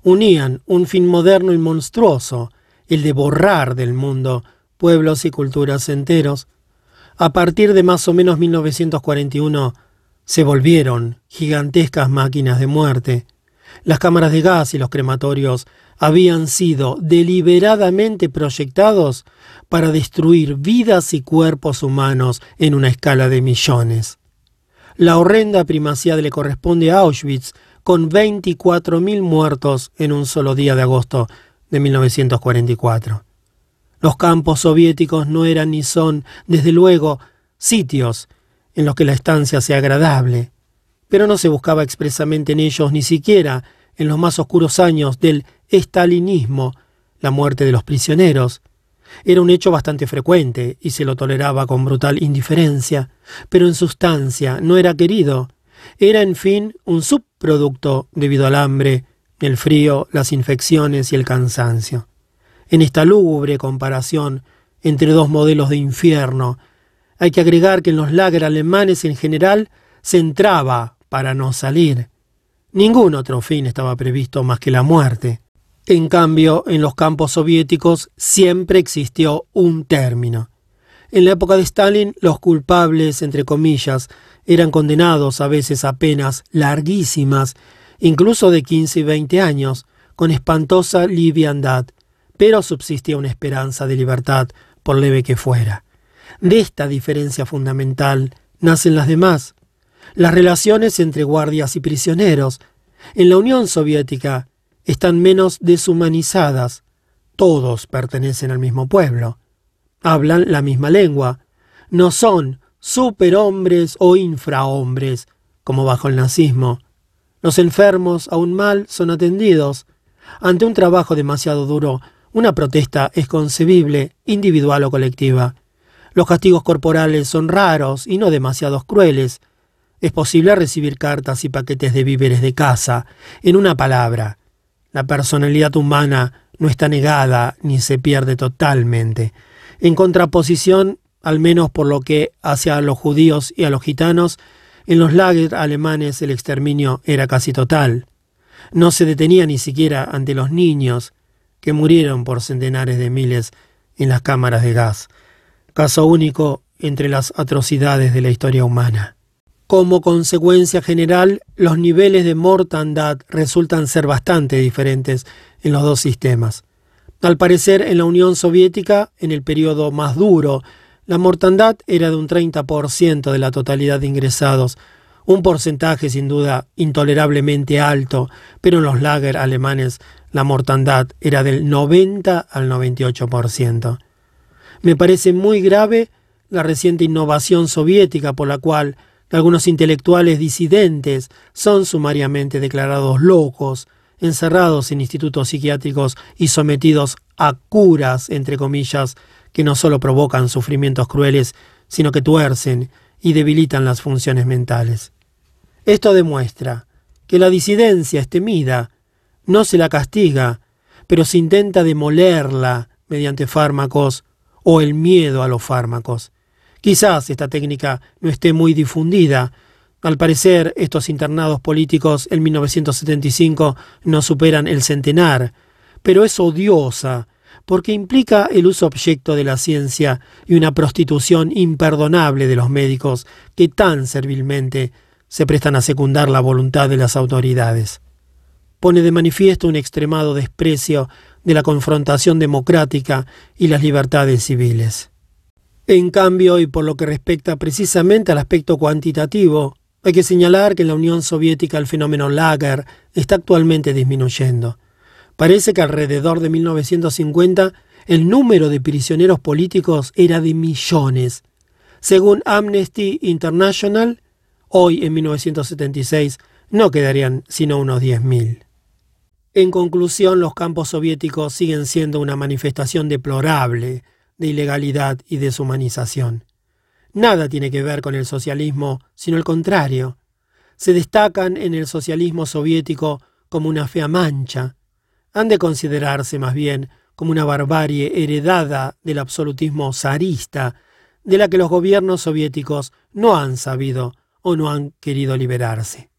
unían un fin moderno y monstruoso, el de borrar del mundo pueblos y culturas enteros. A partir de más o menos 1941 se volvieron gigantescas máquinas de muerte. Las cámaras de gas y los crematorios habían sido deliberadamente proyectados para destruir vidas y cuerpos humanos en una escala de millones. La horrenda primacía le corresponde a Auschwitz, con 24.000 muertos en un solo día de agosto de 1944. Los campos soviéticos no eran ni son, desde luego, sitios en los que la estancia sea agradable, pero no se buscaba expresamente en ellos ni siquiera en los más oscuros años del estalinismo la muerte de los prisioneros, era un hecho bastante frecuente y se lo toleraba con brutal indiferencia, pero en sustancia no era querido. Era, en fin, un subproducto debido al hambre, el frío, las infecciones y el cansancio. En esta lúgubre comparación entre dos modelos de infierno, hay que agregar que en los lager alemanes en general se entraba para no salir. Ningún otro fin estaba previsto más que la muerte. En cambio, en los campos soviéticos siempre existió un término. En la época de Stalin, los culpables, entre comillas, eran condenados a veces a penas larguísimas, incluso de 15 y 20 años, con espantosa liviandad, pero subsistía una esperanza de libertad, por leve que fuera. De esta diferencia fundamental nacen las demás. Las relaciones entre guardias y prisioneros. En la Unión Soviética, están menos deshumanizadas. Todos pertenecen al mismo pueblo. Hablan la misma lengua. No son superhombres o infrahombres, como bajo el nazismo. Los enfermos, aún mal, son atendidos. Ante un trabajo demasiado duro, una protesta es concebible, individual o colectiva. Los castigos corporales son raros y no demasiados crueles. Es posible recibir cartas y paquetes de víveres de casa. En una palabra, la personalidad humana no está negada ni se pierde totalmente. En contraposición, al menos por lo que hacia los judíos y a los gitanos, en los lagers alemanes el exterminio era casi total. No se detenía ni siquiera ante los niños, que murieron por centenares de miles en las cámaras de gas, caso único entre las atrocidades de la historia humana. Como consecuencia general, los niveles de mortandad resultan ser bastante diferentes en los dos sistemas. Al parecer, en la Unión Soviética, en el periodo más duro, la mortandad era de un 30% de la totalidad de ingresados, un porcentaje sin duda intolerablemente alto, pero en los lager alemanes la mortandad era del 90 al 98%. Me parece muy grave la reciente innovación soviética por la cual algunos intelectuales disidentes son sumariamente declarados locos, encerrados en institutos psiquiátricos y sometidos a curas, entre comillas, que no solo provocan sufrimientos crueles, sino que tuercen y debilitan las funciones mentales. Esto demuestra que la disidencia es temida, no se la castiga, pero se intenta demolerla mediante fármacos o el miedo a los fármacos. Quizás esta técnica no esté muy difundida. Al parecer, estos internados políticos en 1975 no superan el centenar, pero es odiosa porque implica el uso objeto de la ciencia y una prostitución imperdonable de los médicos que tan servilmente se prestan a secundar la voluntad de las autoridades. Pone de manifiesto un extremado desprecio de la confrontación democrática y las libertades civiles. En cambio, y por lo que respecta precisamente al aspecto cuantitativo, hay que señalar que en la Unión Soviética el fenómeno Lager está actualmente disminuyendo. Parece que alrededor de 1950 el número de prisioneros políticos era de millones. Según Amnesty International, hoy en 1976 no quedarían sino unos 10.000. En conclusión, los campos soviéticos siguen siendo una manifestación deplorable de ilegalidad y deshumanización. Nada tiene que ver con el socialismo, sino el contrario. Se destacan en el socialismo soviético como una fea mancha, han de considerarse más bien como una barbarie heredada del absolutismo zarista, de la que los gobiernos soviéticos no han sabido o no han querido liberarse.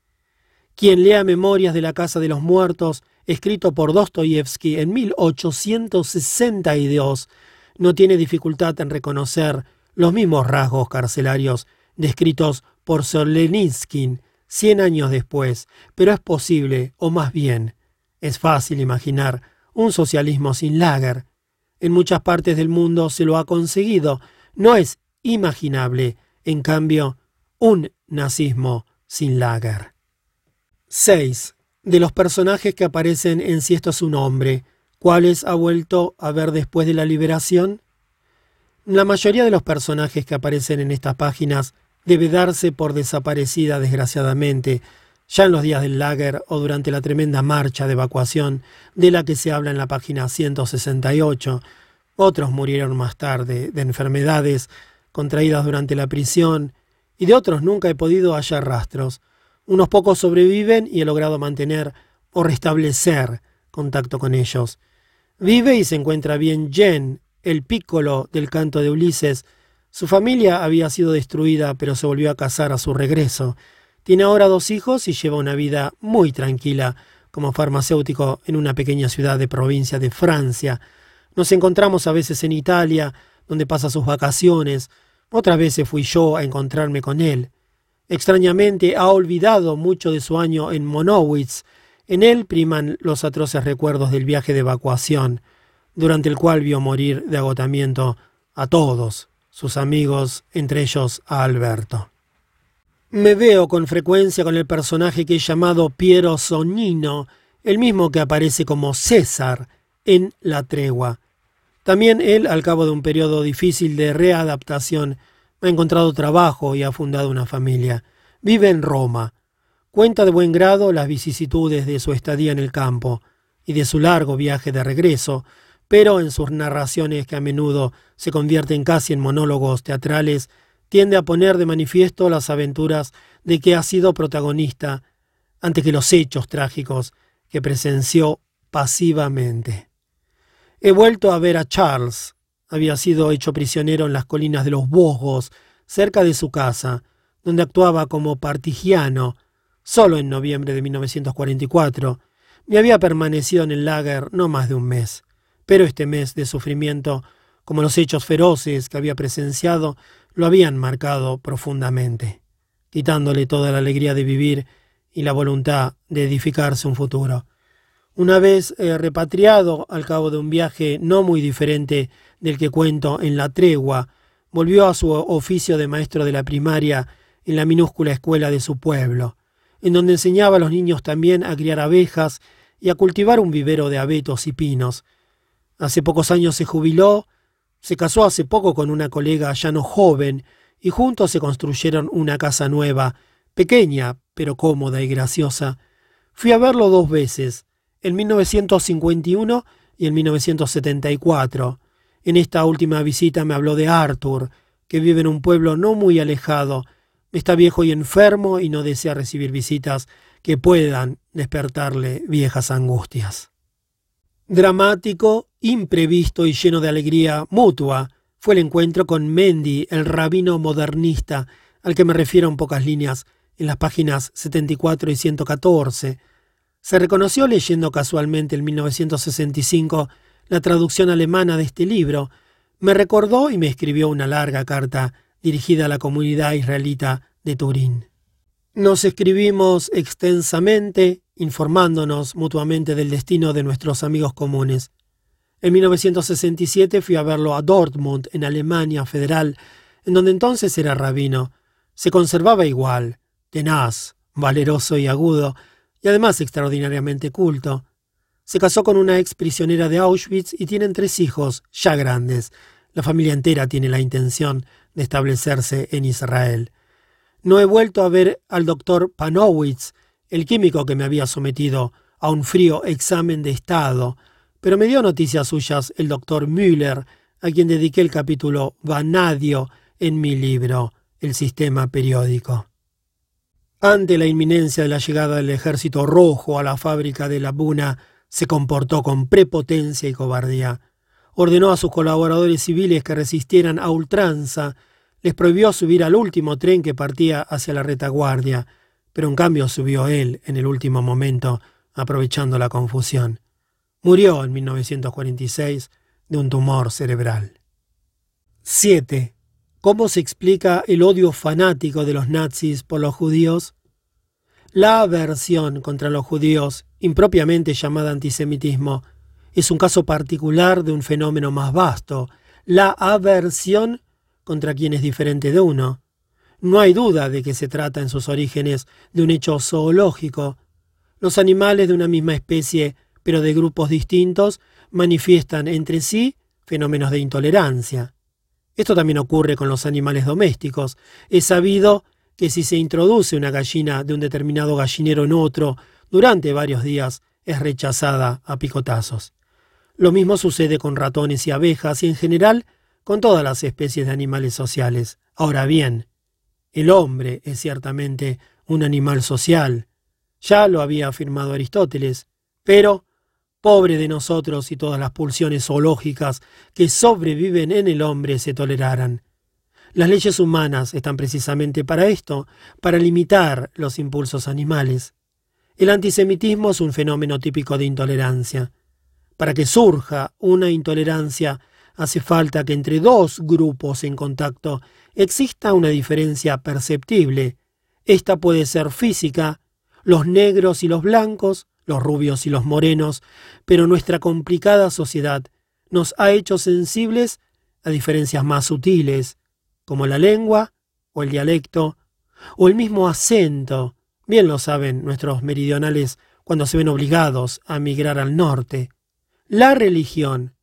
Quien lea Memorias de la Casa de los Muertos, escrito por Dostoyevsky en 1862, no tiene dificultad en reconocer los mismos rasgos carcelarios descritos por Soleninsky cien años después, pero es posible, o más bien, es fácil imaginar un socialismo sin lager. En muchas partes del mundo se lo ha conseguido. No es imaginable, en cambio, un nazismo sin lager. 6. De los personajes que aparecen en Si esto es un hombre, ¿cuáles ha vuelto a ver después de la liberación? La mayoría de los personajes que aparecen en estas páginas debe darse por desaparecida desgraciadamente, ya en los días del lager o durante la tremenda marcha de evacuación de la que se habla en la página 168. Otros murieron más tarde de enfermedades contraídas durante la prisión y de otros nunca he podido hallar rastros. Unos pocos sobreviven y he logrado mantener o restablecer contacto con ellos. Vive y se encuentra bien Jen, el pícolo del canto de Ulises. Su familia había sido destruida, pero se volvió a casar a su regreso. Tiene ahora dos hijos y lleva una vida muy tranquila como farmacéutico en una pequeña ciudad de provincia de Francia. Nos encontramos a veces en Italia, donde pasa sus vacaciones. Otras veces fui yo a encontrarme con él. Extrañamente ha olvidado mucho de su año en Monowitz. En él priman los atroces recuerdos del viaje de evacuación, durante el cual vio morir de agotamiento a todos sus amigos, entre ellos a Alberto. Me veo con frecuencia con el personaje que he llamado Piero Sonino, el mismo que aparece como César en La Tregua. También él, al cabo de un periodo difícil de readaptación, ha encontrado trabajo y ha fundado una familia. Vive en Roma. Cuenta de buen grado las vicisitudes de su estadía en el campo y de su largo viaje de regreso, pero en sus narraciones que a menudo se convierten casi en monólogos teatrales, tiende a poner de manifiesto las aventuras de que ha sido protagonista ante que los hechos trágicos que presenció pasivamente. He vuelto a ver a Charles. Había sido hecho prisionero en las colinas de los Bosgos, cerca de su casa, donde actuaba como partigiano, solo en noviembre de 1944. Me había permanecido en el lager no más de un mes, pero este mes de sufrimiento, como los hechos feroces que había presenciado, lo habían marcado profundamente, quitándole toda la alegría de vivir y la voluntad de edificarse un futuro. Una vez eh, repatriado al cabo de un viaje no muy diferente del que cuento en la tregua, volvió a su oficio de maestro de la primaria en la minúscula escuela de su pueblo, en donde enseñaba a los niños también a criar abejas y a cultivar un vivero de abetos y pinos. Hace pocos años se jubiló se casó hace poco con una colega ya no joven y juntos se construyeron una casa nueva, pequeña, pero cómoda y graciosa. Fui a verlo dos veces, en 1951 y en 1974. En esta última visita me habló de Arthur, que vive en un pueblo no muy alejado. Está viejo y enfermo y no desea recibir visitas que puedan despertarle viejas angustias. Dramático, imprevisto y lleno de alegría mutua fue el encuentro con Mendy, el rabino modernista, al que me refiero en pocas líneas en las páginas 74 y 114. Se reconoció leyendo casualmente en 1965 la traducción alemana de este libro, me recordó y me escribió una larga carta dirigida a la comunidad israelita de Turín. Nos escribimos extensamente informándonos mutuamente del destino de nuestros amigos comunes. En 1967 fui a verlo a Dortmund, en Alemania Federal, en donde entonces era rabino. Se conservaba igual, tenaz, valeroso y agudo, y además extraordinariamente culto. Se casó con una ex prisionera de Auschwitz y tienen tres hijos, ya grandes. La familia entera tiene la intención de establecerse en Israel. No he vuelto a ver al doctor Panowitz, el químico que me había sometido a un frío examen de estado, pero me dio noticias suyas el doctor Müller, a quien dediqué el capítulo Vanadio en mi libro, El sistema periódico. Ante la inminencia de la llegada del ejército rojo a la fábrica de la Buna, se comportó con prepotencia y cobardía. Ordenó a sus colaboradores civiles que resistieran a ultranza, les prohibió subir al último tren que partía hacia la retaguardia, pero en cambio subió él en el último momento, aprovechando la confusión. Murió en 1946 de un tumor cerebral. 7. ¿Cómo se explica el odio fanático de los nazis por los judíos? La aversión contra los judíos, impropiamente llamada antisemitismo, es un caso particular de un fenómeno más vasto, la aversión contra quien es diferente de uno. No hay duda de que se trata en sus orígenes de un hecho zoológico. Los animales de una misma especie, pero de grupos distintos, manifiestan entre sí fenómenos de intolerancia. Esto también ocurre con los animales domésticos. Es sabido que si se introduce una gallina de un determinado gallinero en otro durante varios días, es rechazada a picotazos. Lo mismo sucede con ratones y abejas y en general con todas las especies de animales sociales. Ahora bien, el hombre es ciertamente un animal social. Ya lo había afirmado Aristóteles. Pero, pobre de nosotros si todas las pulsiones zoológicas que sobreviven en el hombre se toleraran. Las leyes humanas están precisamente para esto, para limitar los impulsos animales. El antisemitismo es un fenómeno típico de intolerancia. Para que surja una intolerancia hace falta que entre dos grupos en contacto exista una diferencia perceptible. Esta puede ser física, los negros y los blancos, los rubios y los morenos, pero nuestra complicada sociedad nos ha hecho sensibles a diferencias más sutiles, como la lengua o el dialecto, o el mismo acento. Bien lo saben nuestros meridionales cuando se ven obligados a migrar al norte. La religión,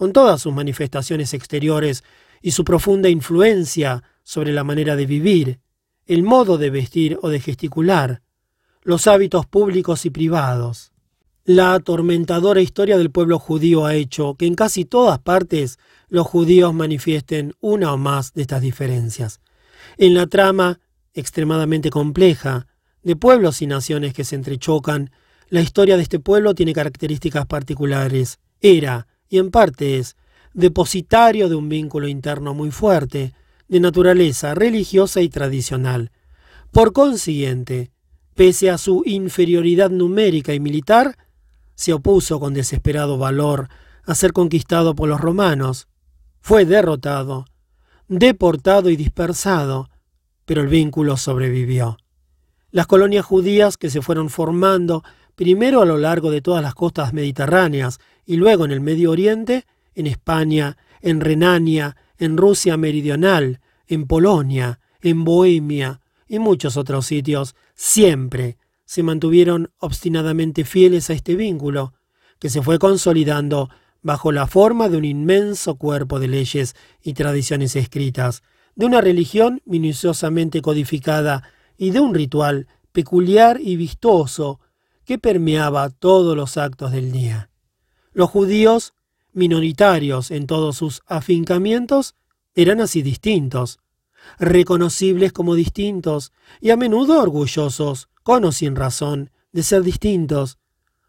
con todas sus manifestaciones exteriores y su profunda influencia sobre la manera de vivir, el modo de vestir o de gesticular, los hábitos públicos y privados. La atormentadora historia del pueblo judío ha hecho que en casi todas partes los judíos manifiesten una o más de estas diferencias. En la trama, extremadamente compleja, de pueblos y naciones que se entrechocan, la historia de este pueblo tiene características particulares. Era, y en parte es, depositario de un vínculo interno muy fuerte, de naturaleza religiosa y tradicional. Por consiguiente, pese a su inferioridad numérica y militar, se opuso con desesperado valor a ser conquistado por los romanos. Fue derrotado, deportado y dispersado, pero el vínculo sobrevivió. Las colonias judías que se fueron formando primero a lo largo de todas las costas mediterráneas y luego en el Medio Oriente, en España, en Renania, en Rusia Meridional, en Polonia, en Bohemia y muchos otros sitios, siempre se mantuvieron obstinadamente fieles a este vínculo, que se fue consolidando bajo la forma de un inmenso cuerpo de leyes y tradiciones escritas, de una religión minuciosamente codificada y de un ritual peculiar y vistoso que permeaba todos los actos del día. Los judíos, minoritarios en todos sus afincamientos, eran así distintos, reconocibles como distintos y a menudo orgullosos, con o sin razón, de ser distintos,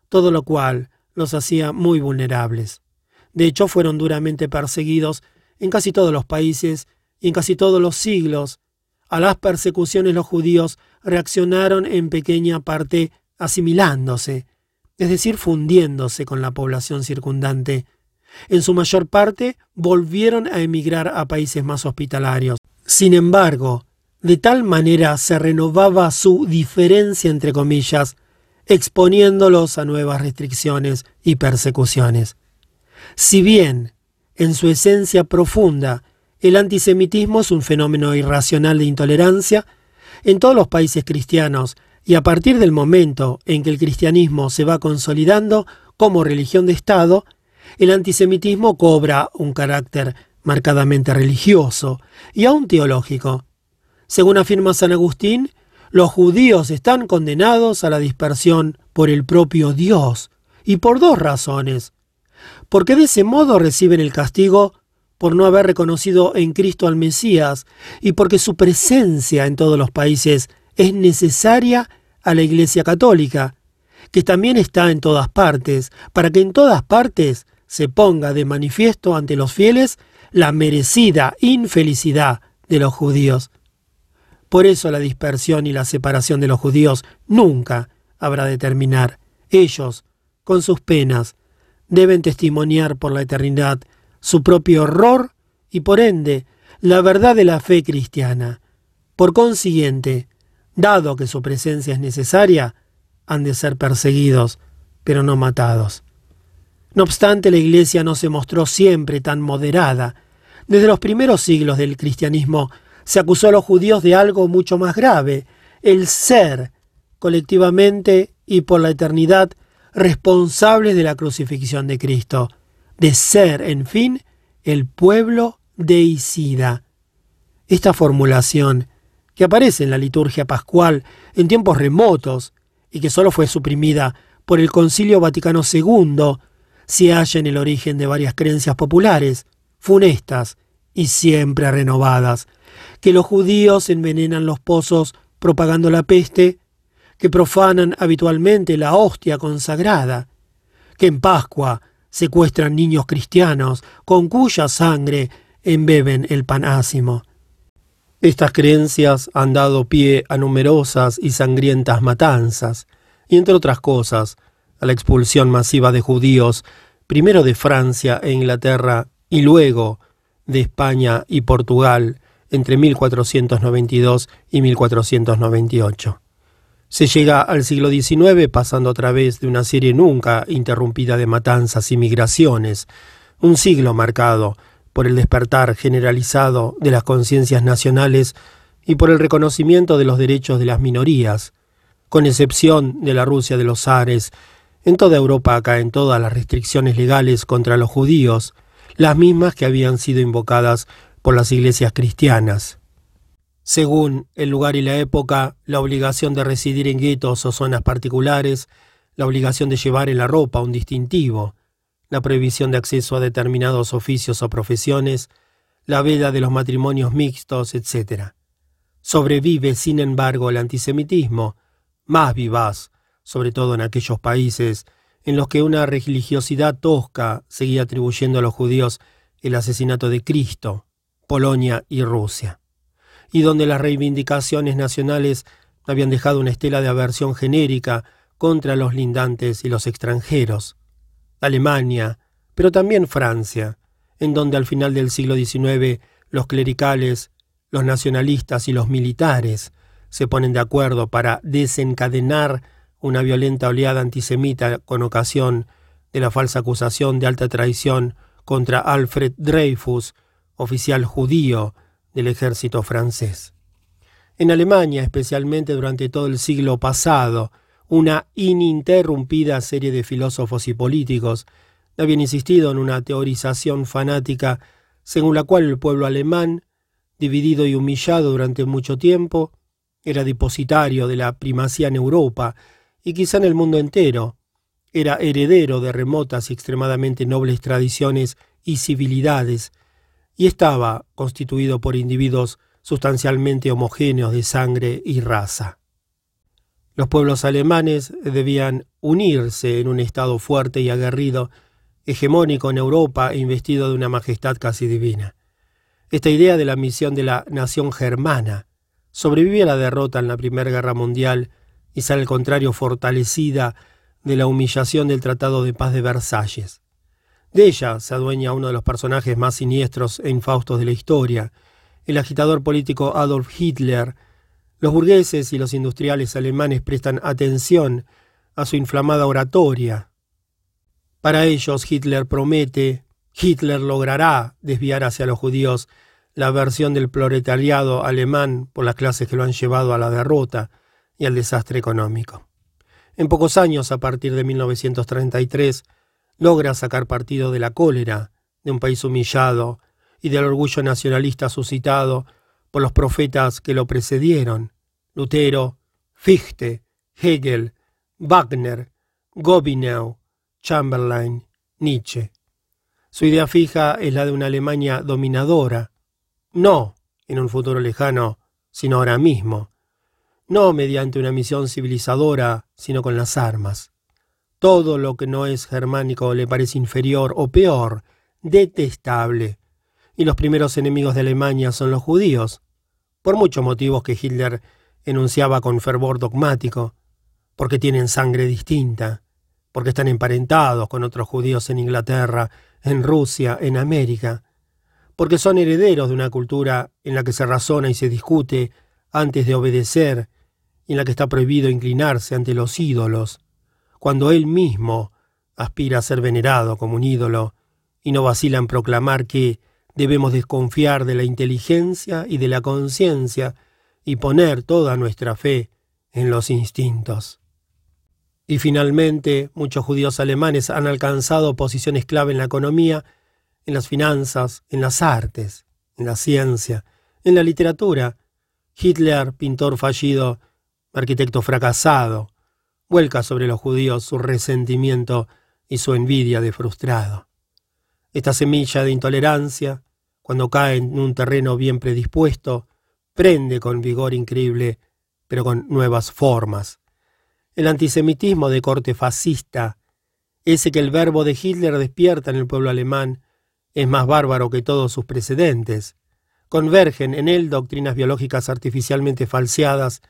todo lo cual los hacía muy vulnerables. De hecho, fueron duramente perseguidos en casi todos los países y en casi todos los siglos, a las persecuciones los judíos reaccionaron en pequeña parte asimilándose, es decir, fundiéndose con la población circundante. En su mayor parte volvieron a emigrar a países más hospitalarios. Sin embargo, de tal manera se renovaba su diferencia entre comillas, exponiéndolos a nuevas restricciones y persecuciones. Si bien, en su esencia profunda, el antisemitismo es un fenómeno irracional de intolerancia en todos los países cristianos y a partir del momento en que el cristianismo se va consolidando como religión de Estado, el antisemitismo cobra un carácter marcadamente religioso y aún teológico. Según afirma San Agustín, los judíos están condenados a la dispersión por el propio Dios, y por dos razones. Porque de ese modo reciben el castigo por no haber reconocido en Cristo al Mesías y porque su presencia en todos los países es necesaria a la Iglesia Católica, que también está en todas partes, para que en todas partes se ponga de manifiesto ante los fieles la merecida infelicidad de los judíos. Por eso la dispersión y la separación de los judíos nunca habrá de terminar. Ellos, con sus penas, deben testimoniar por la eternidad su propio horror y por ende la verdad de la fe cristiana. Por consiguiente, dado que su presencia es necesaria, han de ser perseguidos, pero no matados. No obstante, la Iglesia no se mostró siempre tan moderada. Desde los primeros siglos del cristianismo se acusó a los judíos de algo mucho más grave, el ser, colectivamente y por la eternidad, responsables de la crucifixión de Cristo de ser, en fin, el pueblo de Isida. Esta formulación, que aparece en la liturgia pascual en tiempos remotos y que solo fue suprimida por el Concilio Vaticano II, se halla en el origen de varias creencias populares, funestas y siempre renovadas, que los judíos envenenan los pozos propagando la peste, que profanan habitualmente la hostia consagrada, que en Pascua secuestran niños cristianos con cuya sangre embeben el panásimo. Estas creencias han dado pie a numerosas y sangrientas matanzas, y entre otras cosas, a la expulsión masiva de judíos, primero de Francia e Inglaterra y luego de España y Portugal entre 1492 y 1498. Se llega al siglo XIX pasando a través de una serie nunca interrumpida de matanzas y migraciones, un siglo marcado por el despertar generalizado de las conciencias nacionales y por el reconocimiento de los derechos de las minorías, con excepción de la Rusia de los zares, en toda Europa caen todas las restricciones legales contra los judíos, las mismas que habían sido invocadas por las iglesias cristianas. Según el lugar y la época, la obligación de residir en guetos o zonas particulares la obligación de llevar en la ropa un distintivo, la prohibición de acceso a determinados oficios o profesiones, la veda de los matrimonios mixtos, etc. Sobrevive, sin embargo, el antisemitismo, más vivaz, sobre todo en aquellos países en los que una religiosidad tosca seguía atribuyendo a los judíos el asesinato de Cristo, Polonia y Rusia, y donde las reivindicaciones nacionales habían dejado una estela de aversión genérica contra los lindantes y los extranjeros. Alemania, pero también Francia, en donde al final del siglo XIX los clericales, los nacionalistas y los militares se ponen de acuerdo para desencadenar una violenta oleada antisemita con ocasión de la falsa acusación de alta traición contra Alfred Dreyfus, oficial judío del ejército francés. En Alemania, especialmente durante todo el siglo pasado, una ininterrumpida serie de filósofos y políticos habían insistido en una teorización fanática según la cual el pueblo alemán, dividido y humillado durante mucho tiempo, era depositario de la primacía en Europa y quizá en el mundo entero, era heredero de remotas y extremadamente nobles tradiciones y civilidades, y estaba constituido por individuos sustancialmente homogéneos de sangre y raza. Los pueblos alemanes debían unirse en un Estado fuerte y aguerrido, hegemónico en Europa e investido de una majestad casi divina. Esta idea de la misión de la nación germana sobrevive a la derrota en la Primera Guerra Mundial y sale al contrario fortalecida de la humillación del Tratado de Paz de Versalles. De ella se adueña uno de los personajes más siniestros e infaustos de la historia, el agitador político Adolf Hitler. Los burgueses y los industriales alemanes prestan atención a su inflamada oratoria. Para ellos Hitler promete, Hitler logrará desviar hacia los judíos la aversión del proletariado alemán por las clases que lo han llevado a la derrota y al desastre económico. En pocos años, a partir de 1933, logra sacar partido de la cólera de un país humillado y del orgullo nacionalista suscitado por los profetas que lo precedieron, Lutero, Fichte, Hegel, Wagner, Gobineau, Chamberlain, Nietzsche. Su idea fija es la de una Alemania dominadora, no en un futuro lejano, sino ahora mismo, no mediante una misión civilizadora, sino con las armas. Todo lo que no es germánico le parece inferior o peor, detestable. Y los primeros enemigos de Alemania son los judíos, por muchos motivos que Hitler enunciaba con fervor dogmático, porque tienen sangre distinta, porque están emparentados con otros judíos en Inglaterra, en Rusia, en América, porque son herederos de una cultura en la que se razona y se discute antes de obedecer y en la que está prohibido inclinarse ante los ídolos, cuando él mismo aspira a ser venerado como un ídolo y no vacila en proclamar que debemos desconfiar de la inteligencia y de la conciencia y poner toda nuestra fe en los instintos. Y finalmente, muchos judíos alemanes han alcanzado posiciones clave en la economía, en las finanzas, en las artes, en la ciencia, en la literatura. Hitler, pintor fallido, arquitecto fracasado, vuelca sobre los judíos su resentimiento y su envidia de frustrado. Esta semilla de intolerancia, cuando cae en un terreno bien predispuesto, prende con vigor increíble, pero con nuevas formas. El antisemitismo de corte fascista, ese que el verbo de Hitler despierta en el pueblo alemán, es más bárbaro que todos sus precedentes. Convergen en él doctrinas biológicas artificialmente falseadas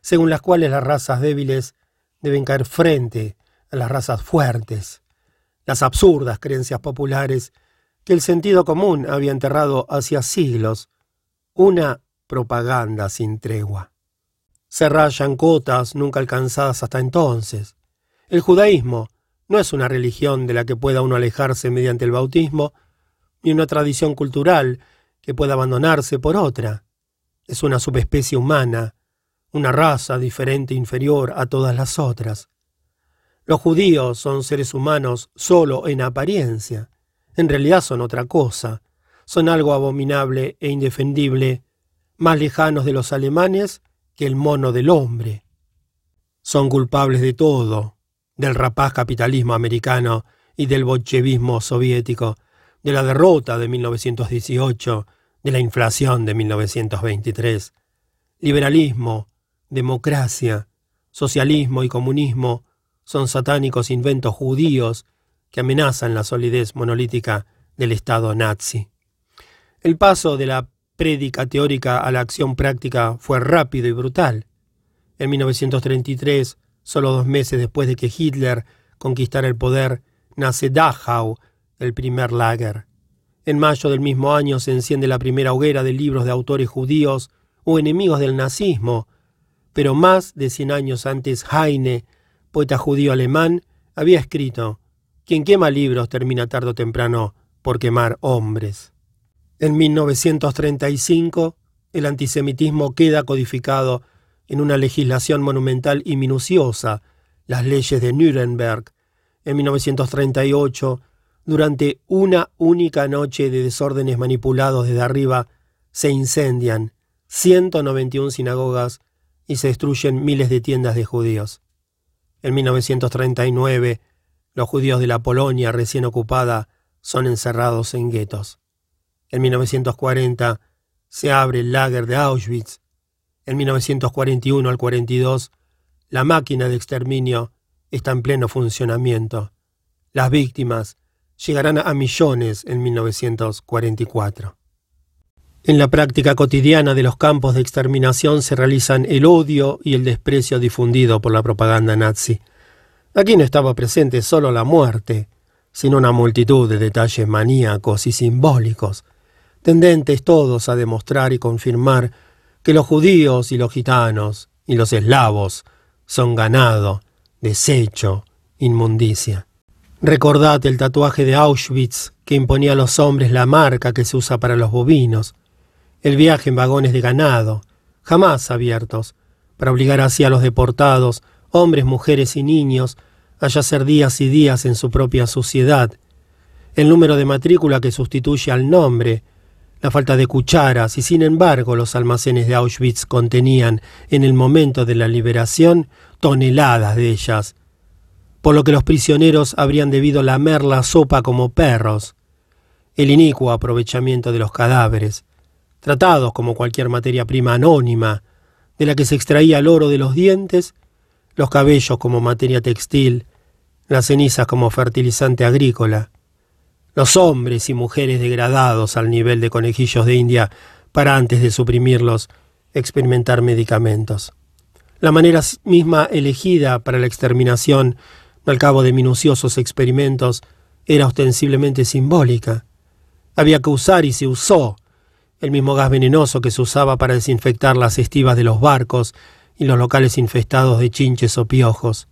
según las cuales las razas débiles deben caer frente a las razas fuertes, las absurdas creencias populares que el sentido común había enterrado hacía siglos, una propaganda sin tregua. Se rayan cotas nunca alcanzadas hasta entonces. El judaísmo no es una religión de la que pueda uno alejarse mediante el bautismo, ni una tradición cultural que pueda abandonarse por otra. Es una subespecie humana, una raza diferente e inferior a todas las otras. Los judíos son seres humanos solo en apariencia. En realidad son otra cosa. Son algo abominable e indefendible, más lejanos de los alemanes que el mono del hombre. Son culpables de todo, del rapaz capitalismo americano y del bolchevismo soviético, de la derrota de 1918, de la inflación de 1923. Liberalismo, democracia, socialismo y comunismo son satánicos inventos judíos que amenazan la solidez monolítica del Estado nazi. El paso de la prédica teórica a la acción práctica fue rápido y brutal. En 1933, solo dos meses después de que Hitler conquistara el poder, nace Dachau, el primer lager. En mayo del mismo año se enciende la primera hoguera de libros de autores judíos o enemigos del nazismo, pero más de cien años antes Heine, poeta judío alemán, había escrito, quien quema libros termina tarde o temprano por quemar hombres. En 1935, el antisemitismo queda codificado en una legislación monumental y minuciosa, las leyes de Nuremberg. En 1938, durante una única noche de desórdenes manipulados desde arriba, se incendian 191 sinagogas y se destruyen miles de tiendas de judíos. En 1939, los judíos de la Polonia recién ocupada son encerrados en guetos. En 1940 se abre el lager de Auschwitz. En 1941 al 42 la máquina de exterminio está en pleno funcionamiento. Las víctimas llegarán a millones en 1944. En la práctica cotidiana de los campos de exterminación se realizan el odio y el desprecio difundido por la propaganda nazi. Aquí no estaba presente solo la muerte, sino una multitud de detalles maníacos y simbólicos tendentes todos a demostrar y confirmar que los judíos y los gitanos y los eslavos son ganado, desecho, inmundicia. Recordad el tatuaje de Auschwitz que imponía a los hombres la marca que se usa para los bovinos, el viaje en vagones de ganado, jamás abiertos, para obligar así a los deportados, hombres, mujeres y niños, a yacer días y días en su propia suciedad, el número de matrícula que sustituye al nombre, la falta de cucharas y sin embargo los almacenes de Auschwitz contenían en el momento de la liberación toneladas de ellas, por lo que los prisioneros habrían debido lamer la sopa como perros. El inicuo aprovechamiento de los cadáveres, tratados como cualquier materia prima anónima, de la que se extraía el oro de los dientes, los cabellos como materia textil, las cenizas como fertilizante agrícola, los hombres y mujeres degradados al nivel de conejillos de India para antes de suprimirlos experimentar medicamentos. La manera misma elegida para la exterminación, al cabo de minuciosos experimentos, era ostensiblemente simbólica. Había que usar y se usó el mismo gas venenoso que se usaba para desinfectar las estivas de los barcos y los locales infestados de chinches o piojos.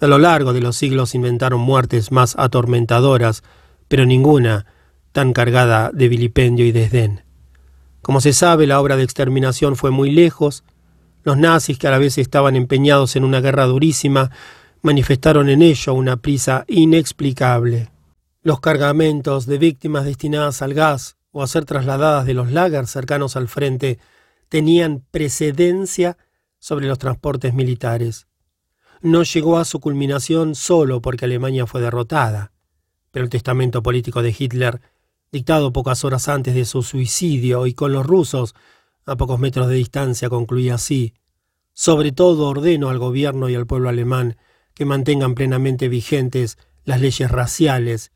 A lo largo de los siglos inventaron muertes más atormentadoras pero ninguna tan cargada de vilipendio y desdén. Como se sabe, la obra de exterminación fue muy lejos. Los nazis, que a la vez estaban empeñados en una guerra durísima, manifestaron en ello una prisa inexplicable. Los cargamentos de víctimas destinadas al gas o a ser trasladadas de los lagers cercanos al frente tenían precedencia sobre los transportes militares. No llegó a su culminación solo porque Alemania fue derrotada pero el testamento político de Hitler, dictado pocas horas antes de su suicidio y con los rusos a pocos metros de distancia, concluía así. Sobre todo ordeno al gobierno y al pueblo alemán que mantengan plenamente vigentes las leyes raciales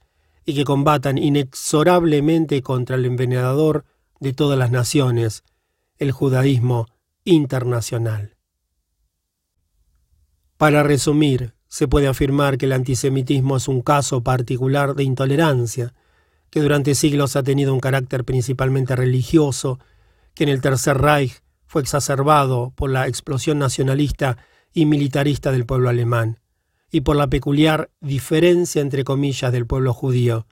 y que combatan inexorablemente contra el envenenador de todas las naciones, el judaísmo internacional. Para resumir, se puede afirmar que el antisemitismo es un caso particular de intolerancia, que durante siglos ha tenido un carácter principalmente religioso, que en el Tercer Reich fue exacerbado por la explosión nacionalista y militarista del pueblo alemán, y por la peculiar diferencia entre comillas del pueblo judío,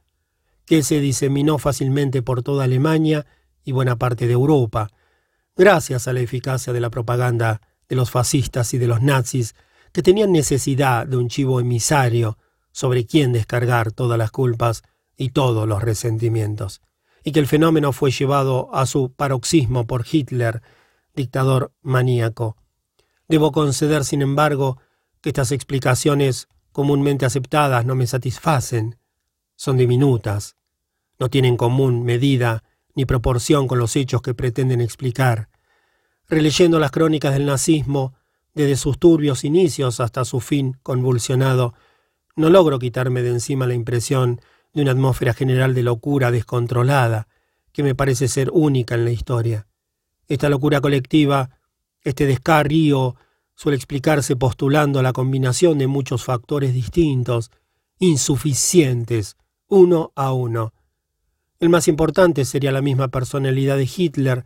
que se diseminó fácilmente por toda Alemania y buena parte de Europa, gracias a la eficacia de la propaganda de los fascistas y de los nazis que tenían necesidad de un chivo emisario sobre quien descargar todas las culpas y todos los resentimientos, y que el fenómeno fue llevado a su paroxismo por Hitler, dictador maníaco. Debo conceder, sin embargo, que estas explicaciones comúnmente aceptadas no me satisfacen. Son diminutas. No tienen común medida ni proporción con los hechos que pretenden explicar. Releyendo las crónicas del nazismo, desde sus turbios inicios hasta su fin convulsionado, no logro quitarme de encima la impresión de una atmósfera general de locura descontrolada, que me parece ser única en la historia. Esta locura colectiva, este descarrío, suele explicarse postulando la combinación de muchos factores distintos, insuficientes, uno a uno. El más importante sería la misma personalidad de Hitler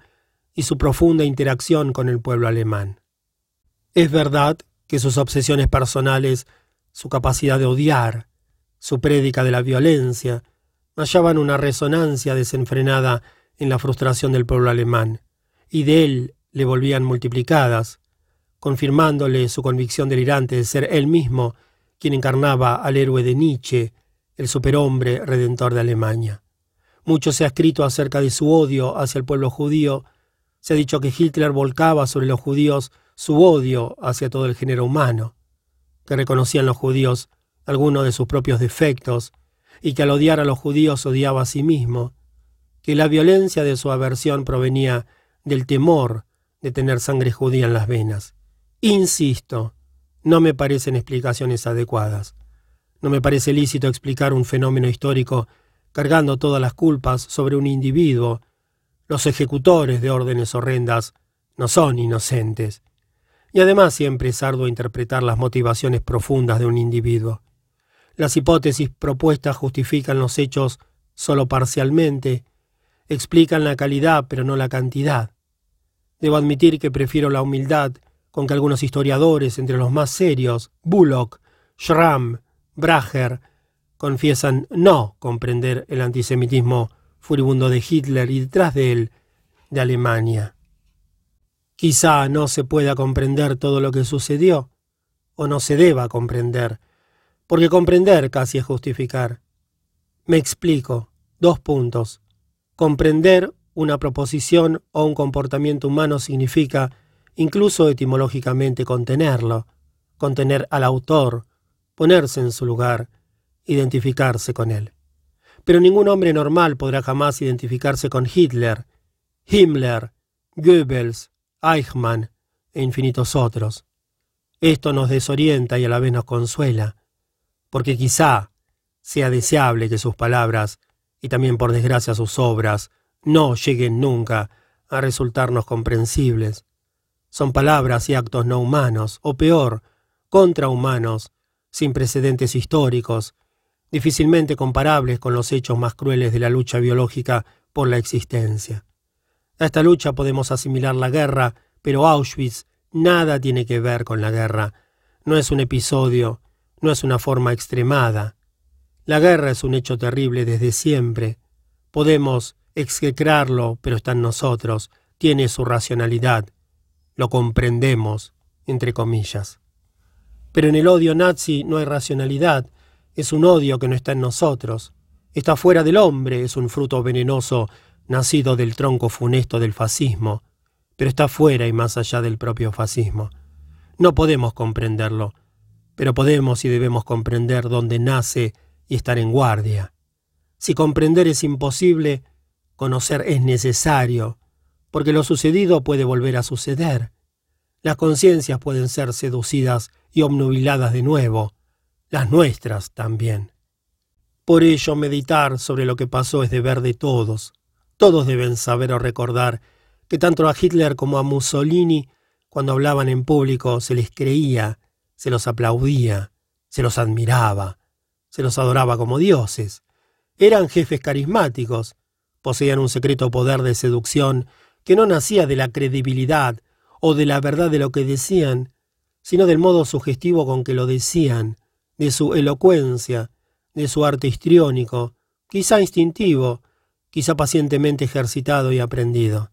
y su profunda interacción con el pueblo alemán. Es verdad que sus obsesiones personales, su capacidad de odiar, su prédica de la violencia, hallaban una resonancia desenfrenada en la frustración del pueblo alemán, y de él le volvían multiplicadas, confirmándole su convicción delirante de ser él mismo quien encarnaba al héroe de Nietzsche, el superhombre redentor de Alemania. Mucho se ha escrito acerca de su odio hacia el pueblo judío, se ha dicho que Hitler volcaba sobre los judíos su odio hacia todo el género humano, que reconocían los judíos algunos de sus propios defectos, y que al odiar a los judíos odiaba a sí mismo, que la violencia de su aversión provenía del temor de tener sangre judía en las venas. Insisto, no me parecen explicaciones adecuadas. No me parece lícito explicar un fenómeno histórico cargando todas las culpas sobre un individuo. Los ejecutores de órdenes horrendas no son inocentes. Y además siempre es arduo interpretar las motivaciones profundas de un individuo. Las hipótesis propuestas justifican los hechos solo parcialmente, explican la calidad pero no la cantidad. Debo admitir que prefiero la humildad con que algunos historiadores, entre los más serios, Bullock, Schramm, Bracher, confiesan no comprender el antisemitismo furibundo de Hitler y detrás de él de Alemania. Quizá no se pueda comprender todo lo que sucedió, o no se deba comprender, porque comprender casi es justificar. Me explico. Dos puntos. Comprender una proposición o un comportamiento humano significa incluso etimológicamente contenerlo, contener al autor, ponerse en su lugar, identificarse con él. Pero ningún hombre normal podrá jamás identificarse con Hitler, Himmler, Goebbels, Eichmann e infinitos otros. Esto nos desorienta y a la vez nos consuela, porque quizá sea deseable que sus palabras, y también por desgracia sus obras, no lleguen nunca a resultarnos comprensibles, son palabras y actos no humanos, o peor, contrahumanos, sin precedentes históricos, difícilmente comparables con los hechos más crueles de la lucha biológica por la existencia. A esta lucha podemos asimilar la guerra, pero Auschwitz nada tiene que ver con la guerra. No es un episodio, no es una forma extremada. La guerra es un hecho terrible desde siempre. Podemos execrarlo, pero está en nosotros, tiene su racionalidad lo comprendemos, entre comillas. Pero en el odio nazi no hay racionalidad, es un odio que no está en nosotros, está fuera del hombre, es un fruto venenoso nacido del tronco funesto del fascismo, pero está fuera y más allá del propio fascismo. No podemos comprenderlo, pero podemos y debemos comprender dónde nace y estar en guardia. Si comprender es imposible, conocer es necesario, porque lo sucedido puede volver a suceder. Las conciencias pueden ser seducidas y obnubiladas de nuevo, las nuestras también. Por ello, meditar sobre lo que pasó es deber de todos. Todos deben saber o recordar que tanto a Hitler como a Mussolini, cuando hablaban en público, se les creía, se los aplaudía, se los admiraba, se los adoraba como dioses. Eran jefes carismáticos, poseían un secreto poder de seducción que no nacía de la credibilidad o de la verdad de lo que decían, sino del modo sugestivo con que lo decían, de su elocuencia, de su arte histriónico, quizá instintivo, quizá pacientemente ejercitado y aprendido.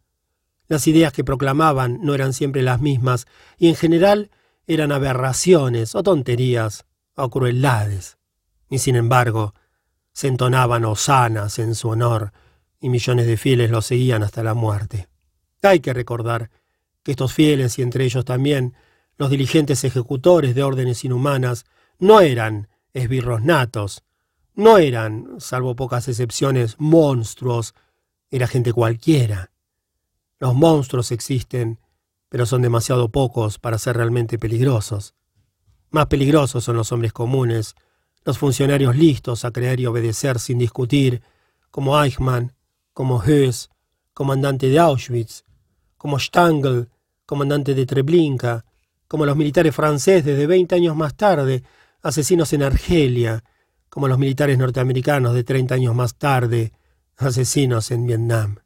Las ideas que proclamaban no eran siempre las mismas, y en general eran aberraciones o tonterías o crueldades. Y sin embargo, se entonaban osanas en su honor, y millones de fieles lo seguían hasta la muerte. Hay que recordar que estos fieles, y entre ellos también los diligentes ejecutores de órdenes inhumanas, no eran esbirros natos, no eran, salvo pocas excepciones, monstruos, era gente cualquiera. Los monstruos existen, pero son demasiado pocos para ser realmente peligrosos. Más peligrosos son los hombres comunes, los funcionarios listos a creer y obedecer sin discutir, como Eichmann, como Höss, comandante de Auschwitz, como Stangl, comandante de Treblinka, como los militares franceses de 20 años más tarde, asesinos en Argelia, como los militares norteamericanos de 30 años más tarde, asesinos en Vietnam.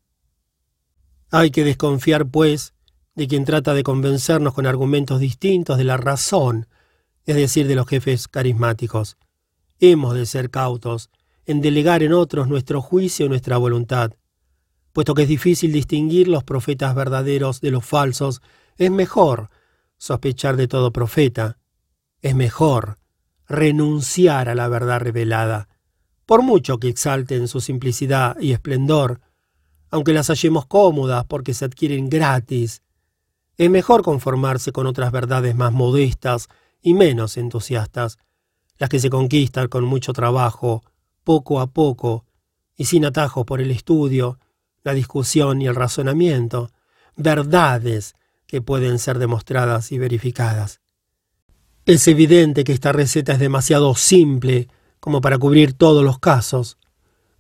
Hay que desconfiar, pues, de quien trata de convencernos con argumentos distintos de la razón, es decir, de los jefes carismáticos. Hemos de ser cautos en delegar en otros nuestro juicio y nuestra voluntad. Puesto que es difícil distinguir los profetas verdaderos de los falsos, es mejor sospechar de todo profeta. Es mejor renunciar a la verdad revelada, por mucho que exalten su simplicidad y esplendor, aunque las hallemos cómodas porque se adquieren gratis. Es mejor conformarse con otras verdades más modestas y menos entusiastas, las que se conquistan con mucho trabajo, poco a poco, y sin atajos por el estudio, la discusión y el razonamiento, verdades que pueden ser demostradas y verificadas. Es evidente que esta receta es demasiado simple como para cubrir todos los casos.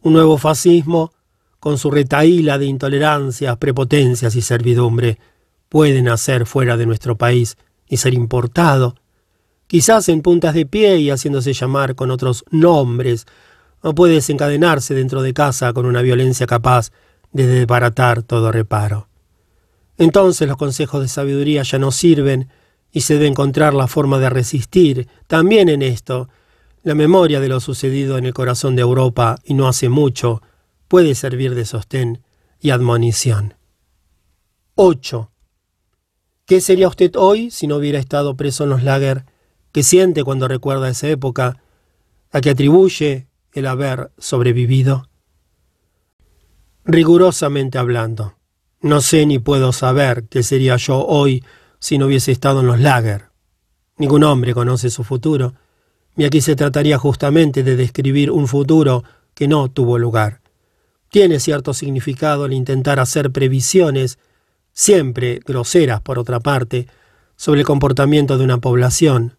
Un nuevo fascismo, con su retaíla de intolerancias, prepotencias y servidumbre, puede nacer fuera de nuestro país y ser importado, quizás en puntas de pie y haciéndose llamar con otros nombres, o puede desencadenarse dentro de casa con una violencia capaz de desbaratar todo reparo. Entonces los consejos de sabiduría ya no sirven y se debe encontrar la forma de resistir. También en esto, la memoria de lo sucedido en el corazón de Europa y no hace mucho puede servir de sostén y admonición. 8. ¿Qué sería usted hoy si no hubiera estado preso en los lager ¿Qué siente cuando recuerda esa época, a que atribuye el haber sobrevivido? Rigurosamente hablando, no sé ni puedo saber qué sería yo hoy si no hubiese estado en los lager. Ningún hombre conoce su futuro, y aquí se trataría justamente de describir un futuro que no tuvo lugar. Tiene cierto significado el intentar hacer previsiones, siempre groseras por otra parte, sobre el comportamiento de una población,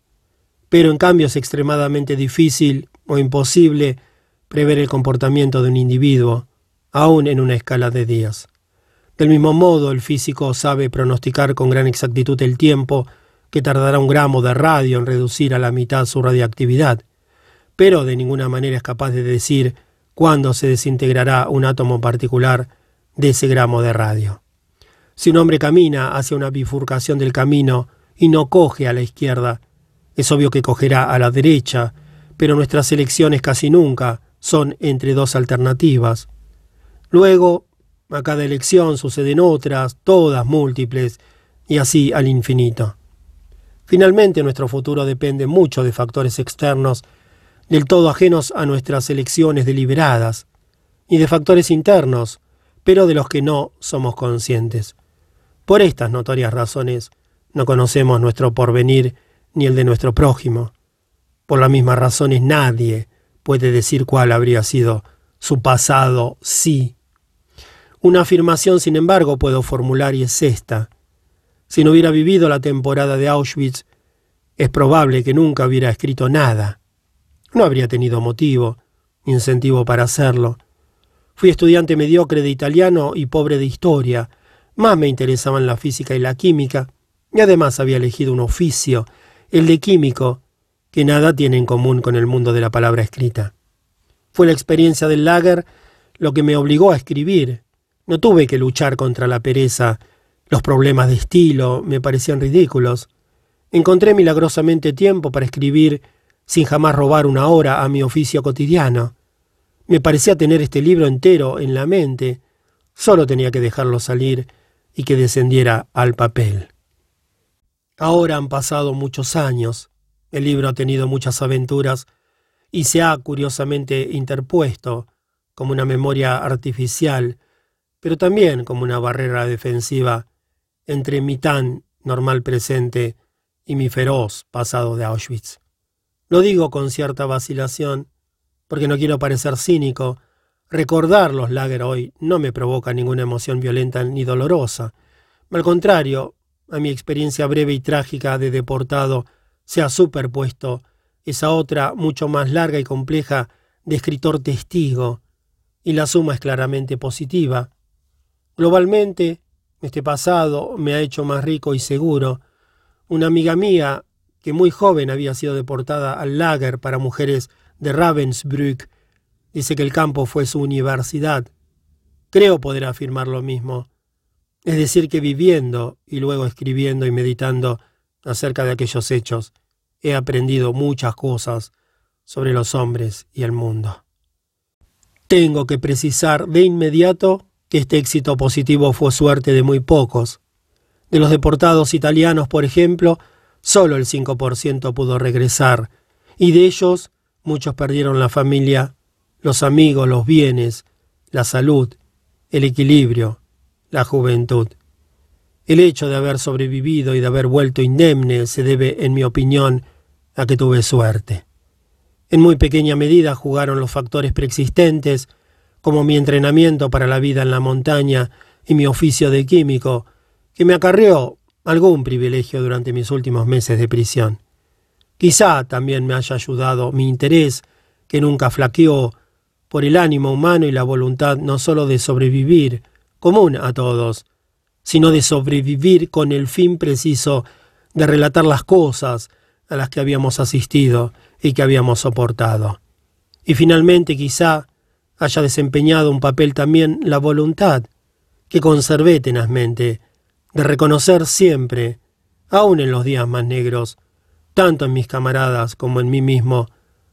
pero en cambio es extremadamente difícil o imposible prever el comportamiento de un individuo, aún en una escala de días. Del mismo modo, el físico sabe pronosticar con gran exactitud el tiempo que tardará un gramo de radio en reducir a la mitad su radiactividad, pero de ninguna manera es capaz de decir cuándo se desintegrará un átomo particular de ese gramo de radio. Si un hombre camina hacia una bifurcación del camino y no coge a la izquierda, es obvio que cogerá a la derecha, pero nuestras elecciones casi nunca son entre dos alternativas. Luego, a cada elección suceden otras, todas múltiples, y así al infinito. Finalmente, nuestro futuro depende mucho de factores externos, del todo ajenos a nuestras elecciones deliberadas, y de factores internos, pero de los que no somos conscientes. Por estas notorias razones, no conocemos nuestro porvenir ni el de nuestro prójimo. Por las mismas razones nadie puede decir cuál habría sido su pasado sí. Una afirmación, sin embargo, puedo formular y es esta. Si no hubiera vivido la temporada de Auschwitz, es probable que nunca hubiera escrito nada. No habría tenido motivo, ni incentivo para hacerlo. Fui estudiante mediocre de italiano y pobre de historia. Más me interesaban la física y la química, y además había elegido un oficio el de químico, que nada tiene en común con el mundo de la palabra escrita. Fue la experiencia del lager lo que me obligó a escribir. No tuve que luchar contra la pereza. Los problemas de estilo me parecían ridículos. Encontré milagrosamente tiempo para escribir sin jamás robar una hora a mi oficio cotidiano. Me parecía tener este libro entero en la mente. Solo tenía que dejarlo salir y que descendiera al papel. Ahora han pasado muchos años, el libro ha tenido muchas aventuras y se ha curiosamente interpuesto como una memoria artificial, pero también como una barrera defensiva entre mi tan normal presente y mi feroz pasado de Auschwitz. Lo digo con cierta vacilación, porque no quiero parecer cínico. Recordar los lager hoy no me provoca ninguna emoción violenta ni dolorosa. Al contrario, a mi experiencia breve y trágica de deportado se ha superpuesto esa otra mucho más larga y compleja de escritor testigo, y la suma es claramente positiva. Globalmente, este pasado me ha hecho más rico y seguro. Una amiga mía, que muy joven había sido deportada al lager para mujeres de Ravensbrück, dice que el campo fue su universidad. Creo poder afirmar lo mismo. Es decir, que viviendo y luego escribiendo y meditando acerca de aquellos hechos, he aprendido muchas cosas sobre los hombres y el mundo. Tengo que precisar de inmediato que este éxito positivo fue suerte de muy pocos. De los deportados italianos, por ejemplo, solo el 5% pudo regresar, y de ellos muchos perdieron la familia, los amigos, los bienes, la salud, el equilibrio, la juventud. El hecho de haber sobrevivido y de haber vuelto indemne se debe, en mi opinión, a que tuve suerte. En muy pequeña medida jugaron los factores preexistentes, como mi entrenamiento para la vida en la montaña y mi oficio de químico, que me acarreó algún privilegio durante mis últimos meses de prisión. Quizá también me haya ayudado mi interés, que nunca flaqueó, por el ánimo humano y la voluntad no sólo de sobrevivir, común a todos, sino de sobrevivir con el fin preciso de relatar las cosas a las que habíamos asistido y que habíamos soportado. Y finalmente quizá haya desempeñado un papel también la voluntad, que conservé tenazmente, de reconocer siempre, aun en los días más negros, tanto en mis camaradas como en mí mismo,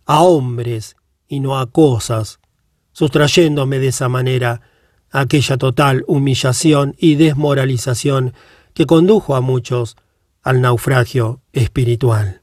a hombres y no a cosas, sustrayéndome de esa manera aquella total humillación y desmoralización que condujo a muchos al naufragio espiritual.